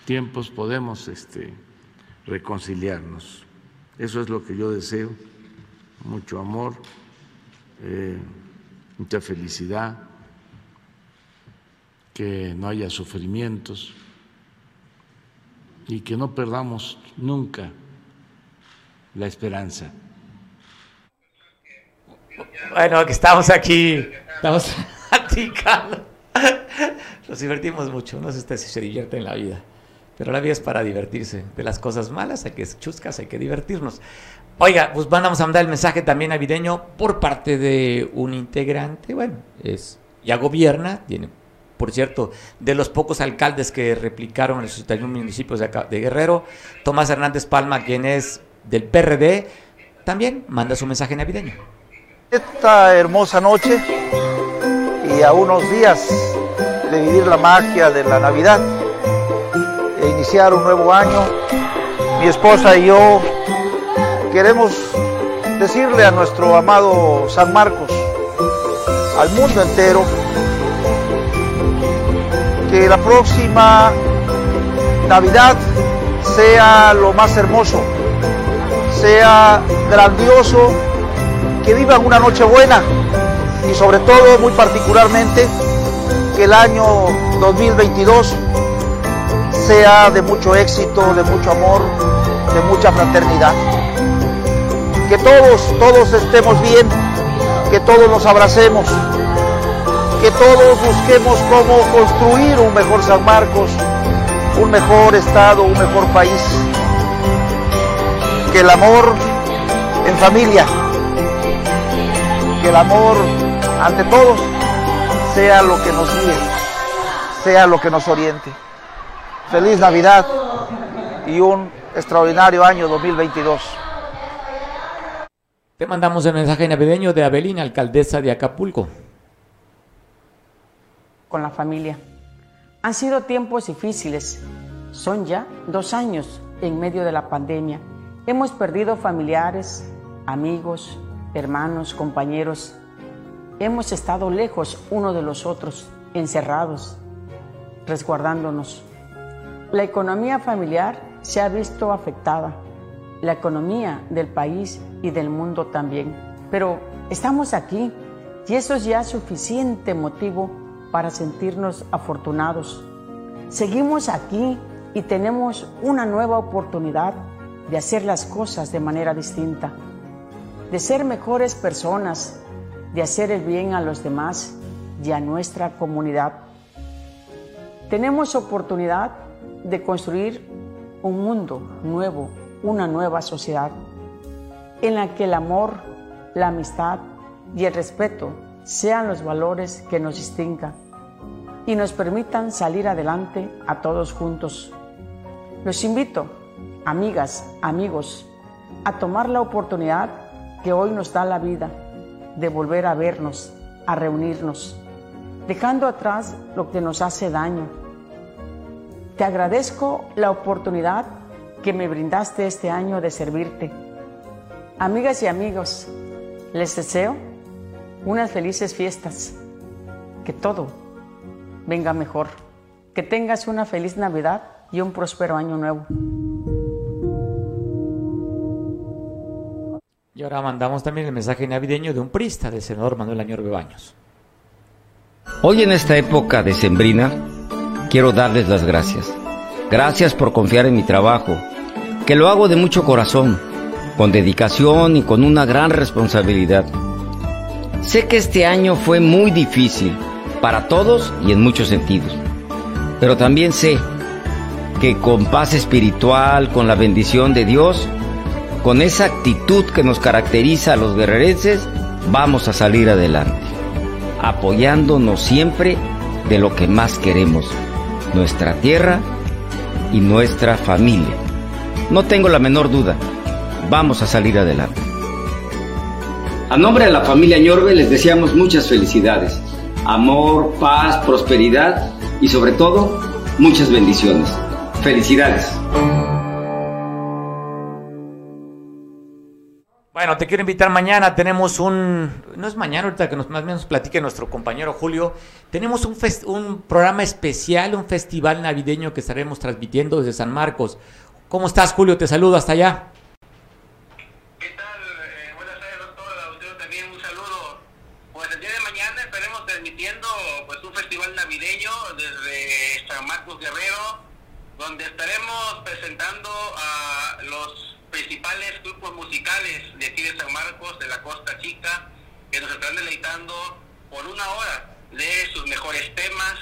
[SPEAKER 4] tiempos podemos este, reconciliarnos. Eso es lo que yo deseo, mucho amor, eh, mucha felicidad, que no haya sufrimientos y que no perdamos nunca la esperanza.
[SPEAKER 1] Bueno, que estamos aquí, estamos platicando nos divertimos mucho, no sé si se divierte en la vida. Pero la vida es para divertirse. De las cosas malas hay que chuscas, hay que divertirnos. Oiga, pues vamos a mandar el mensaje también navideño por parte de un integrante. Bueno, es ya gobierna, tiene, por cierto, de los pocos alcaldes que replicaron en los 61 municipios de, de Guerrero, Tomás Hernández Palma, quien es del PRD, también manda su mensaje navideño.
[SPEAKER 5] Esta hermosa noche y a unos días de vivir la magia de la Navidad e iniciar un nuevo año, mi esposa y yo queremos decirle a nuestro amado San Marcos, al mundo entero, que la próxima Navidad sea lo más hermoso, sea grandioso, que vivan una noche buena y sobre todo, muy particularmente, que el año 2022 sea de mucho éxito, de mucho amor, de mucha fraternidad. Que todos, todos estemos bien, que todos nos abracemos, que todos busquemos cómo construir un mejor San Marcos, un mejor Estado, un mejor país. Que el amor en familia, que el amor ante todos sea lo que nos guíe, sea lo que nos oriente. Feliz Navidad y un extraordinario año 2022.
[SPEAKER 1] Te mandamos el mensaje navideño de Abelina, alcaldesa de Acapulco.
[SPEAKER 6] Con la familia. Han sido tiempos difíciles. Son ya dos años en medio de la pandemia. Hemos perdido familiares, amigos, hermanos, compañeros. Hemos estado lejos uno de los otros, encerrados, resguardándonos. La economía familiar se ha visto afectada, la economía del país y del mundo también. Pero estamos aquí y eso es ya suficiente motivo para sentirnos afortunados. Seguimos aquí y tenemos una nueva oportunidad de hacer las cosas de manera distinta, de ser mejores personas, de hacer el bien a los demás y a nuestra comunidad. Tenemos oportunidad de construir un mundo nuevo, una nueva sociedad, en la que el amor, la amistad y el respeto sean los valores que nos distingan y nos permitan salir adelante a todos juntos. Los invito, amigas, amigos, a tomar la oportunidad que hoy nos da la vida de volver a vernos, a reunirnos, dejando atrás lo que nos hace daño te agradezco la oportunidad que me brindaste este año de servirte. Amigas y amigos, les deseo unas felices fiestas, que todo venga mejor, que tengas una feliz Navidad y un próspero año nuevo.
[SPEAKER 1] Y ahora mandamos también el mensaje navideño de un prista del senador Manuel Añor Bebaños.
[SPEAKER 7] Hoy en esta época de Sembrina, quiero darles las gracias. Gracias por confiar en mi trabajo, que lo hago de mucho corazón, con dedicación y con una gran responsabilidad. Sé que este año fue muy difícil para todos y en muchos sentidos, pero también sé que con paz espiritual, con la bendición de Dios, con esa actitud que nos caracteriza a los guerrerenses, vamos a salir adelante, apoyándonos siempre de lo que más queremos, nuestra tierra y nuestra familia. No tengo la menor duda, vamos a salir adelante. A nombre de la familia Ñorbe les deseamos muchas felicidades, amor, paz, prosperidad y sobre todo muchas bendiciones. Felicidades.
[SPEAKER 1] Bueno, te quiero invitar mañana. Tenemos un. No es mañana, ahorita que nos, más o menos platique nuestro compañero Julio. Tenemos un, un programa especial, un festival navideño que estaremos transmitiendo desde San Marcos. ¿Cómo estás, Julio? Te saludo hasta allá.
[SPEAKER 8] ¿Qué tal? Eh, buenas tardes, también un saludo. Pues el día de mañana estaremos transmitiendo pues un festival navideño desde San Marcos Guerrero, donde estaremos presentando a los principales grupos musicales de aquí de San Marcos, de la Costa Chica, que nos están deleitando por una hora de sus mejores temas,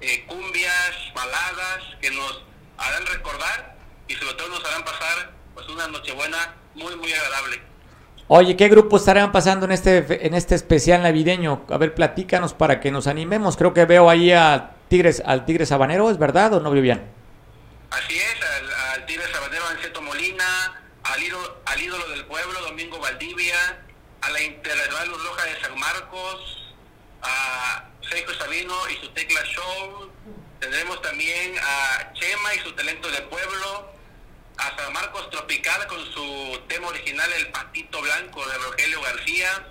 [SPEAKER 8] eh, cumbias, baladas, que nos harán recordar y sobre todo nos harán pasar pues una Nochebuena muy, muy agradable.
[SPEAKER 1] Oye, ¿qué grupos estarán pasando en este, en este especial navideño? A ver, platícanos para que nos animemos. Creo que veo ahí a Tigres, al Tigre Sabanero, ¿es verdad o no bien?
[SPEAKER 8] Así es, al, al Tigre Sabanero Anceto Molina, al al ídolo del pueblo Domingo Valdivia, a la Internacional Luz Roja de San Marcos, a Sergio Sabino y su Tecla Show. Tendremos también a Chema y su talento de pueblo, a San Marcos Tropical con su tema original El Patito Blanco de Rogelio García,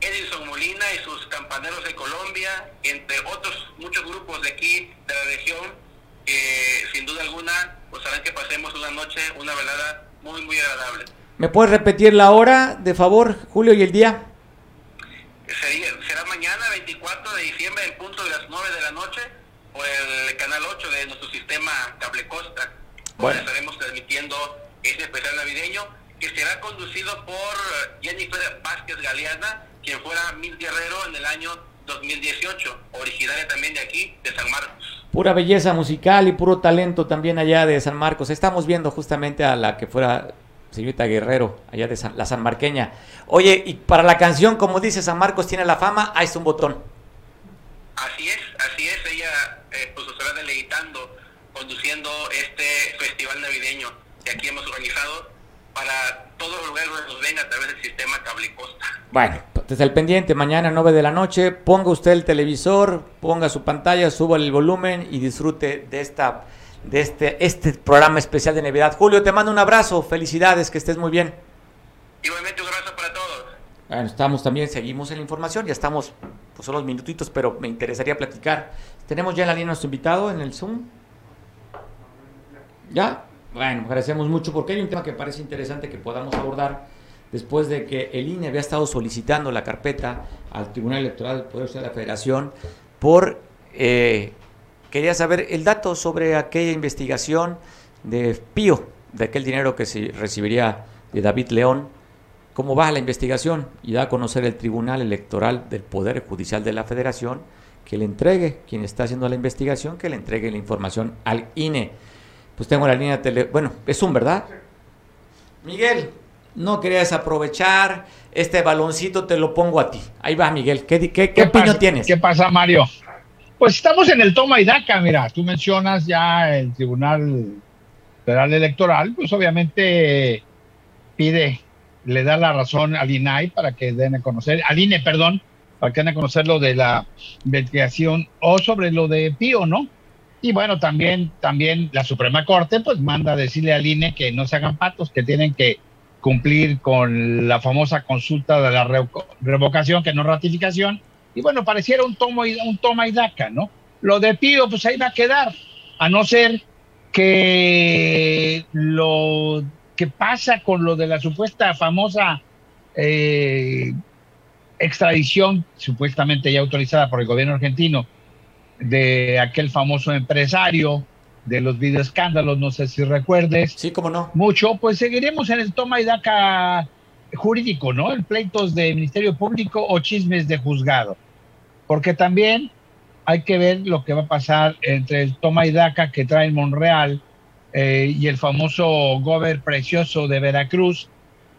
[SPEAKER 8] Edison Molina y sus campaneros de Colombia, entre otros muchos grupos de aquí, de la región, que sin duda alguna pues harán que pasemos una noche, una velada muy, muy agradable.
[SPEAKER 1] ¿Me puedes repetir la hora, de favor, Julio, y el día?
[SPEAKER 8] Sería, será mañana, 24 de diciembre, en punto de las 9 de la noche, por el canal 8 de nuestro sistema Cable Costa.
[SPEAKER 1] Bueno.
[SPEAKER 8] Estaremos transmitiendo este especial navideño que será conducido por Jennifer Vázquez Galeana, quien fuera Mil Guerrero en el año 2018, originaria también de aquí, de San Marcos.
[SPEAKER 1] Pura belleza musical y puro talento también allá de San Marcos. Estamos viendo justamente a la que fuera señorita Guerrero, allá de San- la Sanmarqueña. Oye, y para la canción, como dice San Marcos tiene la fama, ahí está un botón.
[SPEAKER 8] Así es, así es, ella eh, pues estará deleitando conduciendo este festival navideño que aquí hemos organizado para todos los lugares donde nos ven a través del sistema Cable Costa.
[SPEAKER 1] Bueno, desde el pendiente, mañana 9 de la noche, ponga usted el televisor, ponga su pantalla, suba el volumen y disfrute de esta de este este programa especial de Navidad. Julio, te mando un abrazo, felicidades, que estés muy bien.
[SPEAKER 8] Igualmente un abrazo para todos.
[SPEAKER 1] Bueno, estamos también, seguimos en la información, ya estamos, pues son los minutitos, pero me interesaría platicar. Tenemos ya en la línea a nuestro invitado en el Zoom. ¿Ya? Bueno, agradecemos mucho porque hay un tema que parece interesante que podamos abordar después de que el INE había estado solicitando la carpeta al Tribunal Electoral del Poder Judicial de la Federación por... eh, quería saber el dato sobre aquella investigación de Pío, de aquel dinero que se recibiría de David León, cómo va la investigación y da a conocer el Tribunal Electoral del Poder Judicial de la Federación que le entregue, quien está haciendo la investigación, que le entregue la información al INE. Pues tengo la línea tele... Bueno, es un, ¿verdad? Miguel, no querías aprovechar este baloncito, te lo pongo a ti. Ahí va, Miguel. ¿Qué, di- qué, qué opinión
[SPEAKER 9] pasa?
[SPEAKER 1] tienes?
[SPEAKER 9] ¿Qué pasa, Mario? Pues estamos en el toma y daca, mira, tú mencionas ya el Tribunal Federal Electoral, pues obviamente pide, le da la razón al INAI para que den a conocer, al INE, perdón, para que den a conocer lo de la investigación o sobre lo de Pío, ¿no? Y bueno, también, también la Suprema Corte pues manda a decirle al INE que no se hagan patos, que tienen que cumplir con la famosa consulta de la revo- revocación, que no ratificación. Y bueno, pareciera un, tomo y, un toma y daca, ¿no? Lo de Pío, pues ahí va a quedar, a no ser que lo que pasa con lo de la supuesta famosa eh, extradición, supuestamente ya autorizada por el gobierno argentino, de aquel famoso empresario de los videoescándalos, no sé si recuerdes.
[SPEAKER 1] Sí, cómo no.
[SPEAKER 9] Mucho, pues seguiremos en el toma y daca jurídico, ¿no? En pleitos de Ministerio Público o chismes de juzgado. Porque también hay que ver lo que va a pasar entre el toma y daca que trae Monreal eh, y el famoso gober precioso de Veracruz,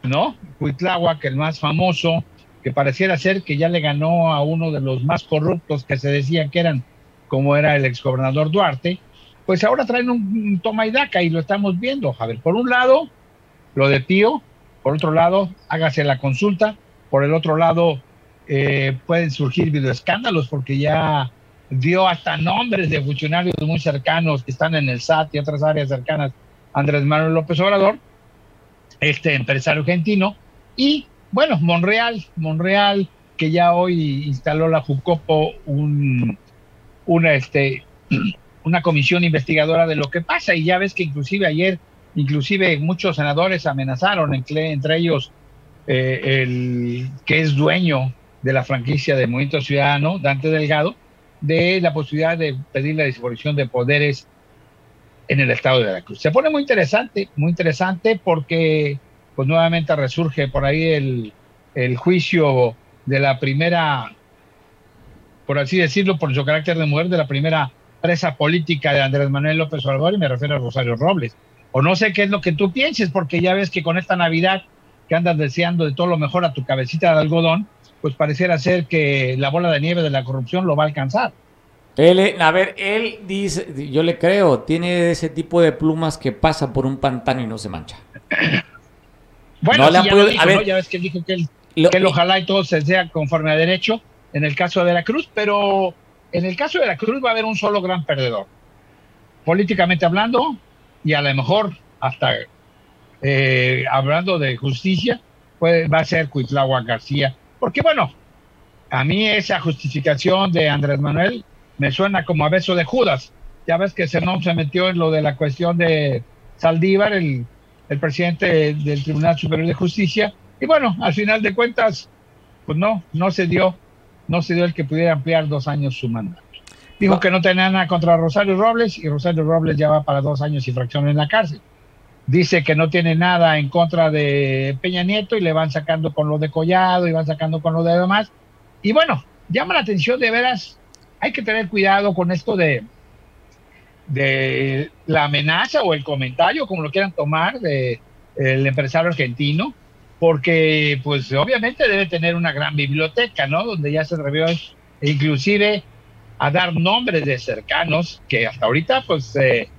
[SPEAKER 9] ¿no? Cuitláhuac, el más famoso, que pareciera ser que ya le ganó a uno de los más corruptos que se decía que eran, como era el exgobernador Duarte, pues ahora traen un, toma y daca y lo estamos viendo. A ver, por un lado, lo de Pío, por otro lado, hágase la consulta, por el otro lado, eh, pueden surgir videoescándalos porque ya dio hasta nombres de funcionarios muy cercanos que están en el SAT y otras áreas cercanas Andrés Manuel López Obrador, este empresario argentino, y bueno, Monreal, Monreal, que ya hoy instaló la Jucopo un, una, este, una comisión investigadora de lo que pasa, y ya ves que inclusive ayer, inclusive muchos senadores amenazaron, entre, ellos eh, el que es dueño de la franquicia de Movimiento Ciudadano, Dante Delgado, de la posibilidad de pedir la disposición de poderes en el estado de Veracruz. Se pone muy interesante, muy interesante porque pues nuevamente resurge por ahí el, el juicio de la primera, por así decirlo, por su carácter de mujer, de la primera presa política de Andrés Manuel López Obrador y me refiero a Rosario Robles. O no sé qué es lo que tú pienses, porque ya ves que con esta Navidad que andas deseando de todo lo mejor a tu cabecita de algodón, pues pareciera ser que la bola de nieve de la corrupción lo va a alcanzar.
[SPEAKER 1] Él, a ver, él dice, yo le creo, tiene ese tipo de plumas que pasa por un pantano y no se mancha.
[SPEAKER 9] Bueno, ya, ya ves que dijo que él, que ojalá y todo se sea conforme a derecho en el caso de Veracruz, pero en el caso de Veracruz va a haber un solo gran perdedor. Políticamente hablando, y a lo mejor hasta eh, hablando de justicia, va a ser Cuitlagua García. Porque bueno, a mí esa justificación de Andrés Manuel me suena como a beso de Judas. Ya ves que no se metió en lo de la cuestión de Saldívar, el presidente del Tribunal Superior de Justicia. Y bueno, al final de cuentas, pues no, no se dio, no se dio el que pudiera ampliar dos años su mandato. Dijo que no tenía nada contra Rosario Robles y Rosario Robles ya va para dos años y fracción en la cárcel. Dice que no tiene nada en contra de Peña Nieto y le van sacando con lo de Collado y van sacando con lo de demás. Y bueno, llama la atención de veras hay que tener cuidado con esto de, de la amenaza o el comentario, como lo quieran tomar, de el empresario argentino, porque pues obviamente debe tener una gran biblioteca, ¿no? Donde ya se atrevió inclusive a dar nombres de cercanos, que hasta ahorita pues eh,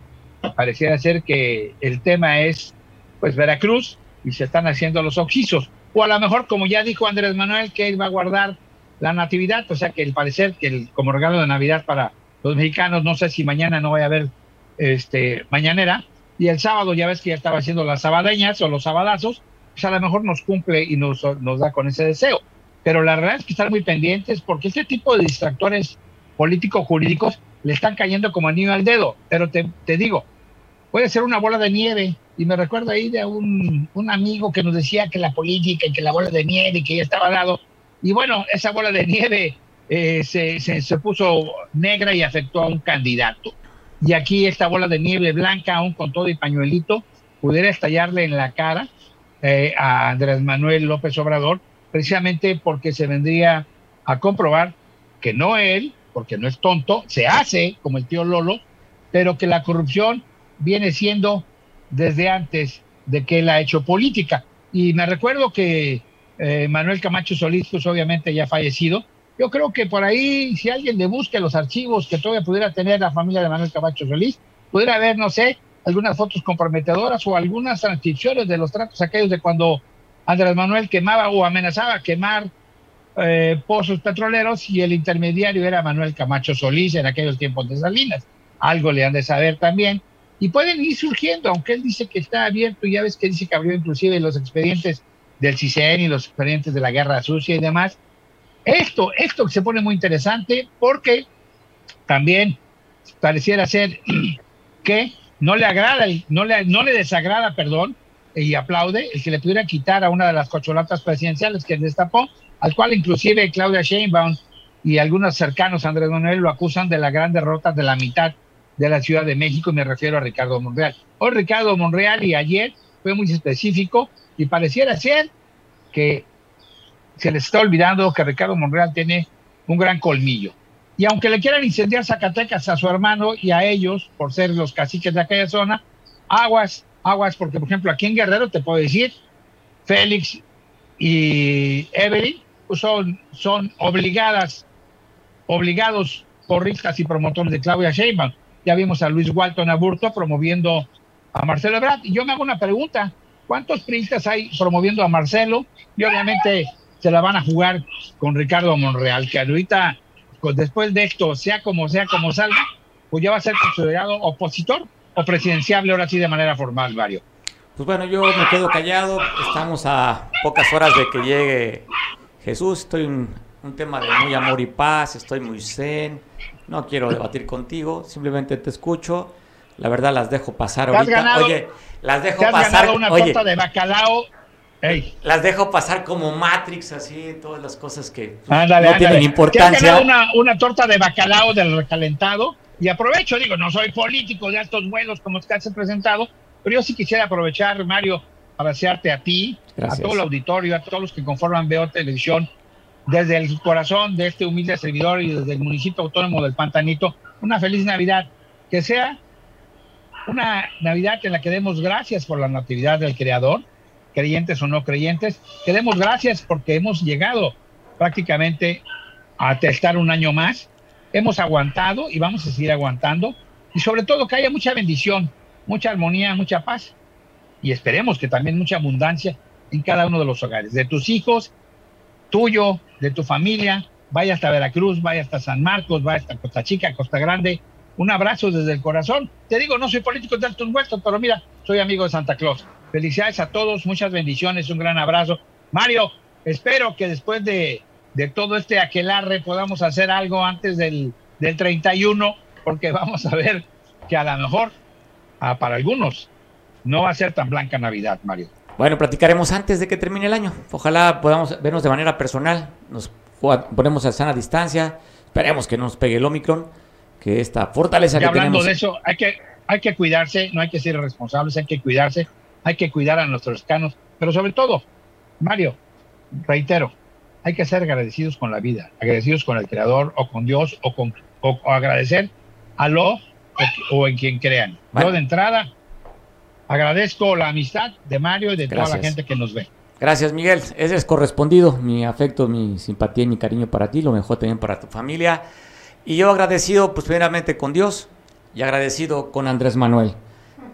[SPEAKER 9] pareciera ser que el tema es pues Veracruz y se están haciendo los oxisos. O a lo mejor, como ya dijo Andrés Manuel, que él va a guardar la natividad, o sea que el parecer que el, como regalo de Navidad para los mexicanos, no sé si mañana no vaya a haber este mañanera, y el sábado ya ves que ya estaba haciendo las sabadeñas o los sabadazos, pues a lo mejor nos cumple y nos, nos da con ese deseo. Pero la realidad es que están muy pendientes porque este tipo de distractores políticos jurídicos le están cayendo como anillo al dedo. Pero te, te digo, puede ser una bola de nieve. Y me recuerdo ahí de un, un amigo que nos decía que la política y que la bola de nieve y que ya estaba dado y bueno, esa bola de nieve eh, se, se, puso negra y afectó a un candidato. Y aquí esta bola de nieve blanca, aún con todo y pañuelito, pudiera estallarle en la cara eh, a Andrés Manuel López Obrador, precisamente porque se vendría a comprobar que no él, porque no es tonto, se hace como el tío Lolo, pero que la corrupción viene siendo desde antes de que él ha hecho política. Y me recuerdo que eh, Manuel Camacho Solís, pues obviamente ya fallecido. Yo creo que por ahí, si alguien le busca los archivos que todavía pudiera tener la familia de Manuel Camacho Solís, pudiera haber, no sé, algunas fotos comprometedoras o algunas transcripciones de los tratos aquellos de cuando Andrés Manuel quemaba o amenazaba quemar eh, pozos petroleros y el intermediario era Manuel Camacho Solís en aquellos tiempos de Salinas. Algo le han de saber también. Y pueden ir surgiendo, aunque él dice que está abierto, ya ves que dice que abrió inclusive los expedientes del CISEN y los expedientes de la guerra sucia y demás. Esto, esto se pone muy interesante porque también pareciera ser que no le agrada, no le, no le desagrada, perdón, y aplaude el que le pudiera quitar a una de las cocholatas presidenciales que destapó, al cual inclusive Claudia Sheinbaum y algunos cercanos a Andrés Manuel lo acusan de la gran derrota de la mitad de la Ciudad de México, y me refiero a Ricardo Monreal. Hoy Ricardo Monreal y ayer fue muy específico, y pareciera ser que se les está olvidando que Ricardo Monreal tiene un gran colmillo. Y aunque le quieran incendiar Zacatecas a su hermano y a ellos, por ser los caciques de aquella zona, aguas, aguas, porque por ejemplo aquí en Guerrero te puedo decir, Félix y Evelyn pues son, son obligadas, obligados porristas y promotores de Claudia Sheinbaum. Ya vimos a Luis Walton Aburto promoviendo a Marcelo Ebrard. Y yo me hago una pregunta, ¿Cuántos priistas hay promoviendo a Marcelo? Y obviamente se la van a jugar con Ricardo Monreal, que ahorita, después de esto, sea como sea, como salga, pues ya va a ser considerado opositor o presidenciable ahora sí de manera formal, Mario.
[SPEAKER 1] Pues bueno, yo me quedo callado, estamos a pocas horas de que llegue Jesús, estoy en un tema de muy amor y paz, estoy muy zen, no quiero debatir contigo, simplemente te escucho, la verdad las dejo pasar ahorita. Oye, las dejo pasar.
[SPEAKER 9] una torta de bacalao.
[SPEAKER 1] Las dejo pasar como Matrix, así, todas las cosas que no tienen importancia.
[SPEAKER 9] Una, una torta de bacalao del recalentado. Y aprovecho, digo, no soy político de altos vuelos como que has presentado, pero yo sí quisiera aprovechar, Mario, para desearte a ti, a todo el auditorio, a todos los que conforman Veo Televisión, desde el corazón de este humilde servidor y desde el municipio autónomo del Pantanito, una feliz Navidad, que sea una Navidad en la que demos gracias por la natividad del Creador, creyentes o no creyentes, que demos gracias porque hemos llegado prácticamente a testar un año más, hemos aguantado y vamos a seguir aguantando, y sobre todo que haya mucha bendición, mucha armonía, mucha paz, y esperemos que también mucha abundancia en cada uno de los hogares, de tus hijos, tuyo, de tu familia, vaya hasta Veracruz, vaya hasta San Marcos, vaya hasta Costa Chica, Costa Grande, un abrazo desde el corazón. Te digo, no soy político de altos huertos, pero mira, soy amigo de Santa Claus. Felicidades a todos, muchas bendiciones, un gran abrazo. Mario, espero que después de, de todo este aquelarre podamos hacer algo antes del, del 31, porque vamos a ver que a lo mejor ah, para algunos no va a ser tan blanca Navidad, Mario.
[SPEAKER 1] Bueno, platicaremos antes de que termine el año. Ojalá podamos vernos de manera personal. Nos ponemos a sana distancia. Esperemos que no nos pegue el Omicron. Que esta fortaleza
[SPEAKER 9] y
[SPEAKER 1] que
[SPEAKER 9] hablando
[SPEAKER 1] tenemos.
[SPEAKER 9] de eso, hay que, hay que cuidarse, no hay que ser irresponsables, hay que cuidarse, hay que cuidar a nuestros canos, pero sobre todo, Mario, reitero, hay que ser agradecidos con la vida, agradecidos con el Creador o con Dios o, con, o, o agradecer a lo o, o en quien crean.
[SPEAKER 1] Bueno.
[SPEAKER 9] Yo de entrada agradezco la amistad de Mario y de toda la gente que nos ve.
[SPEAKER 1] Gracias, Miguel. Ese es correspondido. Mi afecto, mi simpatía y mi cariño para ti. Lo mejor también para tu familia. Y yo agradecido, pues, primeramente con Dios y agradecido con Andrés Manuel.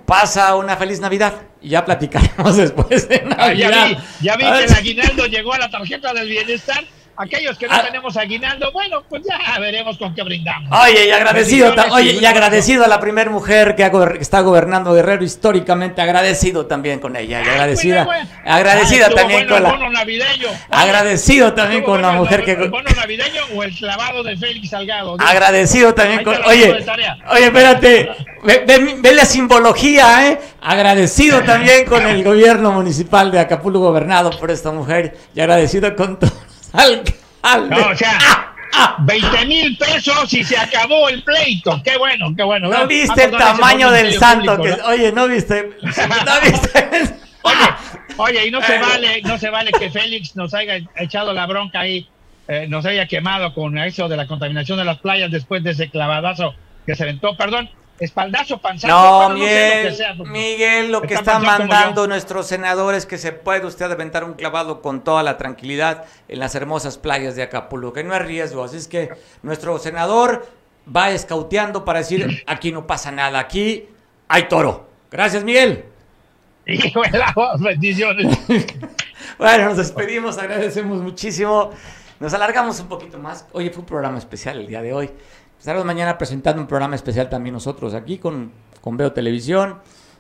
[SPEAKER 1] Pasa una feliz Navidad y ya platicaremos después de
[SPEAKER 9] Ah, ya
[SPEAKER 1] Navidad.
[SPEAKER 9] vi, ya vi que el aguinaldo llegó a la tarjeta del bienestar. Aquellos que no
[SPEAKER 1] Ah.
[SPEAKER 9] tenemos aguinaldo, bueno, pues ya veremos con qué brindamos.
[SPEAKER 1] Oye, y agradecido, oye, y agradecido a la primer mujer que, que está gobernando Guerrero históricamente, agradecido también con ella, y agradecida,
[SPEAKER 9] Bueno, bueno.
[SPEAKER 1] agradecida
[SPEAKER 9] Ah,
[SPEAKER 1] también
[SPEAKER 9] bueno
[SPEAKER 1] con la,
[SPEAKER 9] bono navideño.
[SPEAKER 1] agradecido también con la
[SPEAKER 9] bueno
[SPEAKER 1] mujer que,
[SPEAKER 9] ¿El bono navideño o el clavado de Félix Salgado?
[SPEAKER 1] agradecido también
[SPEAKER 9] Ahí
[SPEAKER 1] con, oye, oye, espérate, ve, ve- ve la simbología, eh, agradecido también con el gobierno municipal de Acapulco gobernado por esta mujer, y agradecido con todos
[SPEAKER 9] No, o sea, 20 mil pesos y se acabó el pleito. Qué bueno, qué bueno.
[SPEAKER 1] ¿No
[SPEAKER 9] Ah,
[SPEAKER 1] viste el tamaño del santo?
[SPEAKER 9] Público,
[SPEAKER 1] que,
[SPEAKER 9] ¿no?
[SPEAKER 1] Oye, ¿no viste? ¿No viste?
[SPEAKER 9] Oye, oye, y no se vale, no se vale que Félix nos haya echado la bronca ahí, eh, nos haya quemado con eso de la contaminación de las playas después de ese clavadazo que se aventó. Perdón, espaldazo, panzazo.
[SPEAKER 1] No,
[SPEAKER 9] bueno, sé lo
[SPEAKER 1] Miguel,
[SPEAKER 9] sea,
[SPEAKER 1] Miguel, lo que
[SPEAKER 9] está
[SPEAKER 1] mandando nuestros senadores que se puede usted aventar un clavado con toda la tranquilidad en las hermosas playas de Acapulco, que no es riesgo. Así es que nuestro senador va escauteando para decir, aquí no pasa nada, aquí hay toro. Gracias, Miguel.
[SPEAKER 9] Voz, bendiciones.
[SPEAKER 1] Bueno, nos despedimos, agradecemos muchísimo. Nos alargamos un poquito más. Oye, fue un programa especial el día de hoy. Estaremos mañana presentando un programa especial también nosotros aquí con, con Veo Televisión.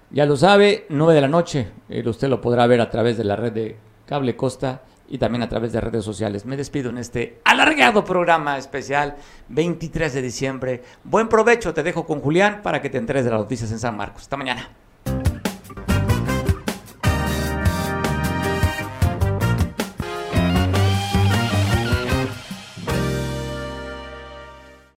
[SPEAKER 1] Ya lo sabe, 9 de la noche. Eh, usted lo podrá ver a través de la red de Cable Costa y también a través de redes sociales. Me despido en este alargado programa especial 23 de diciembre. Buen provecho, te dejo con Julián para que te enteres de las noticias en San Marcos. Hasta mañana.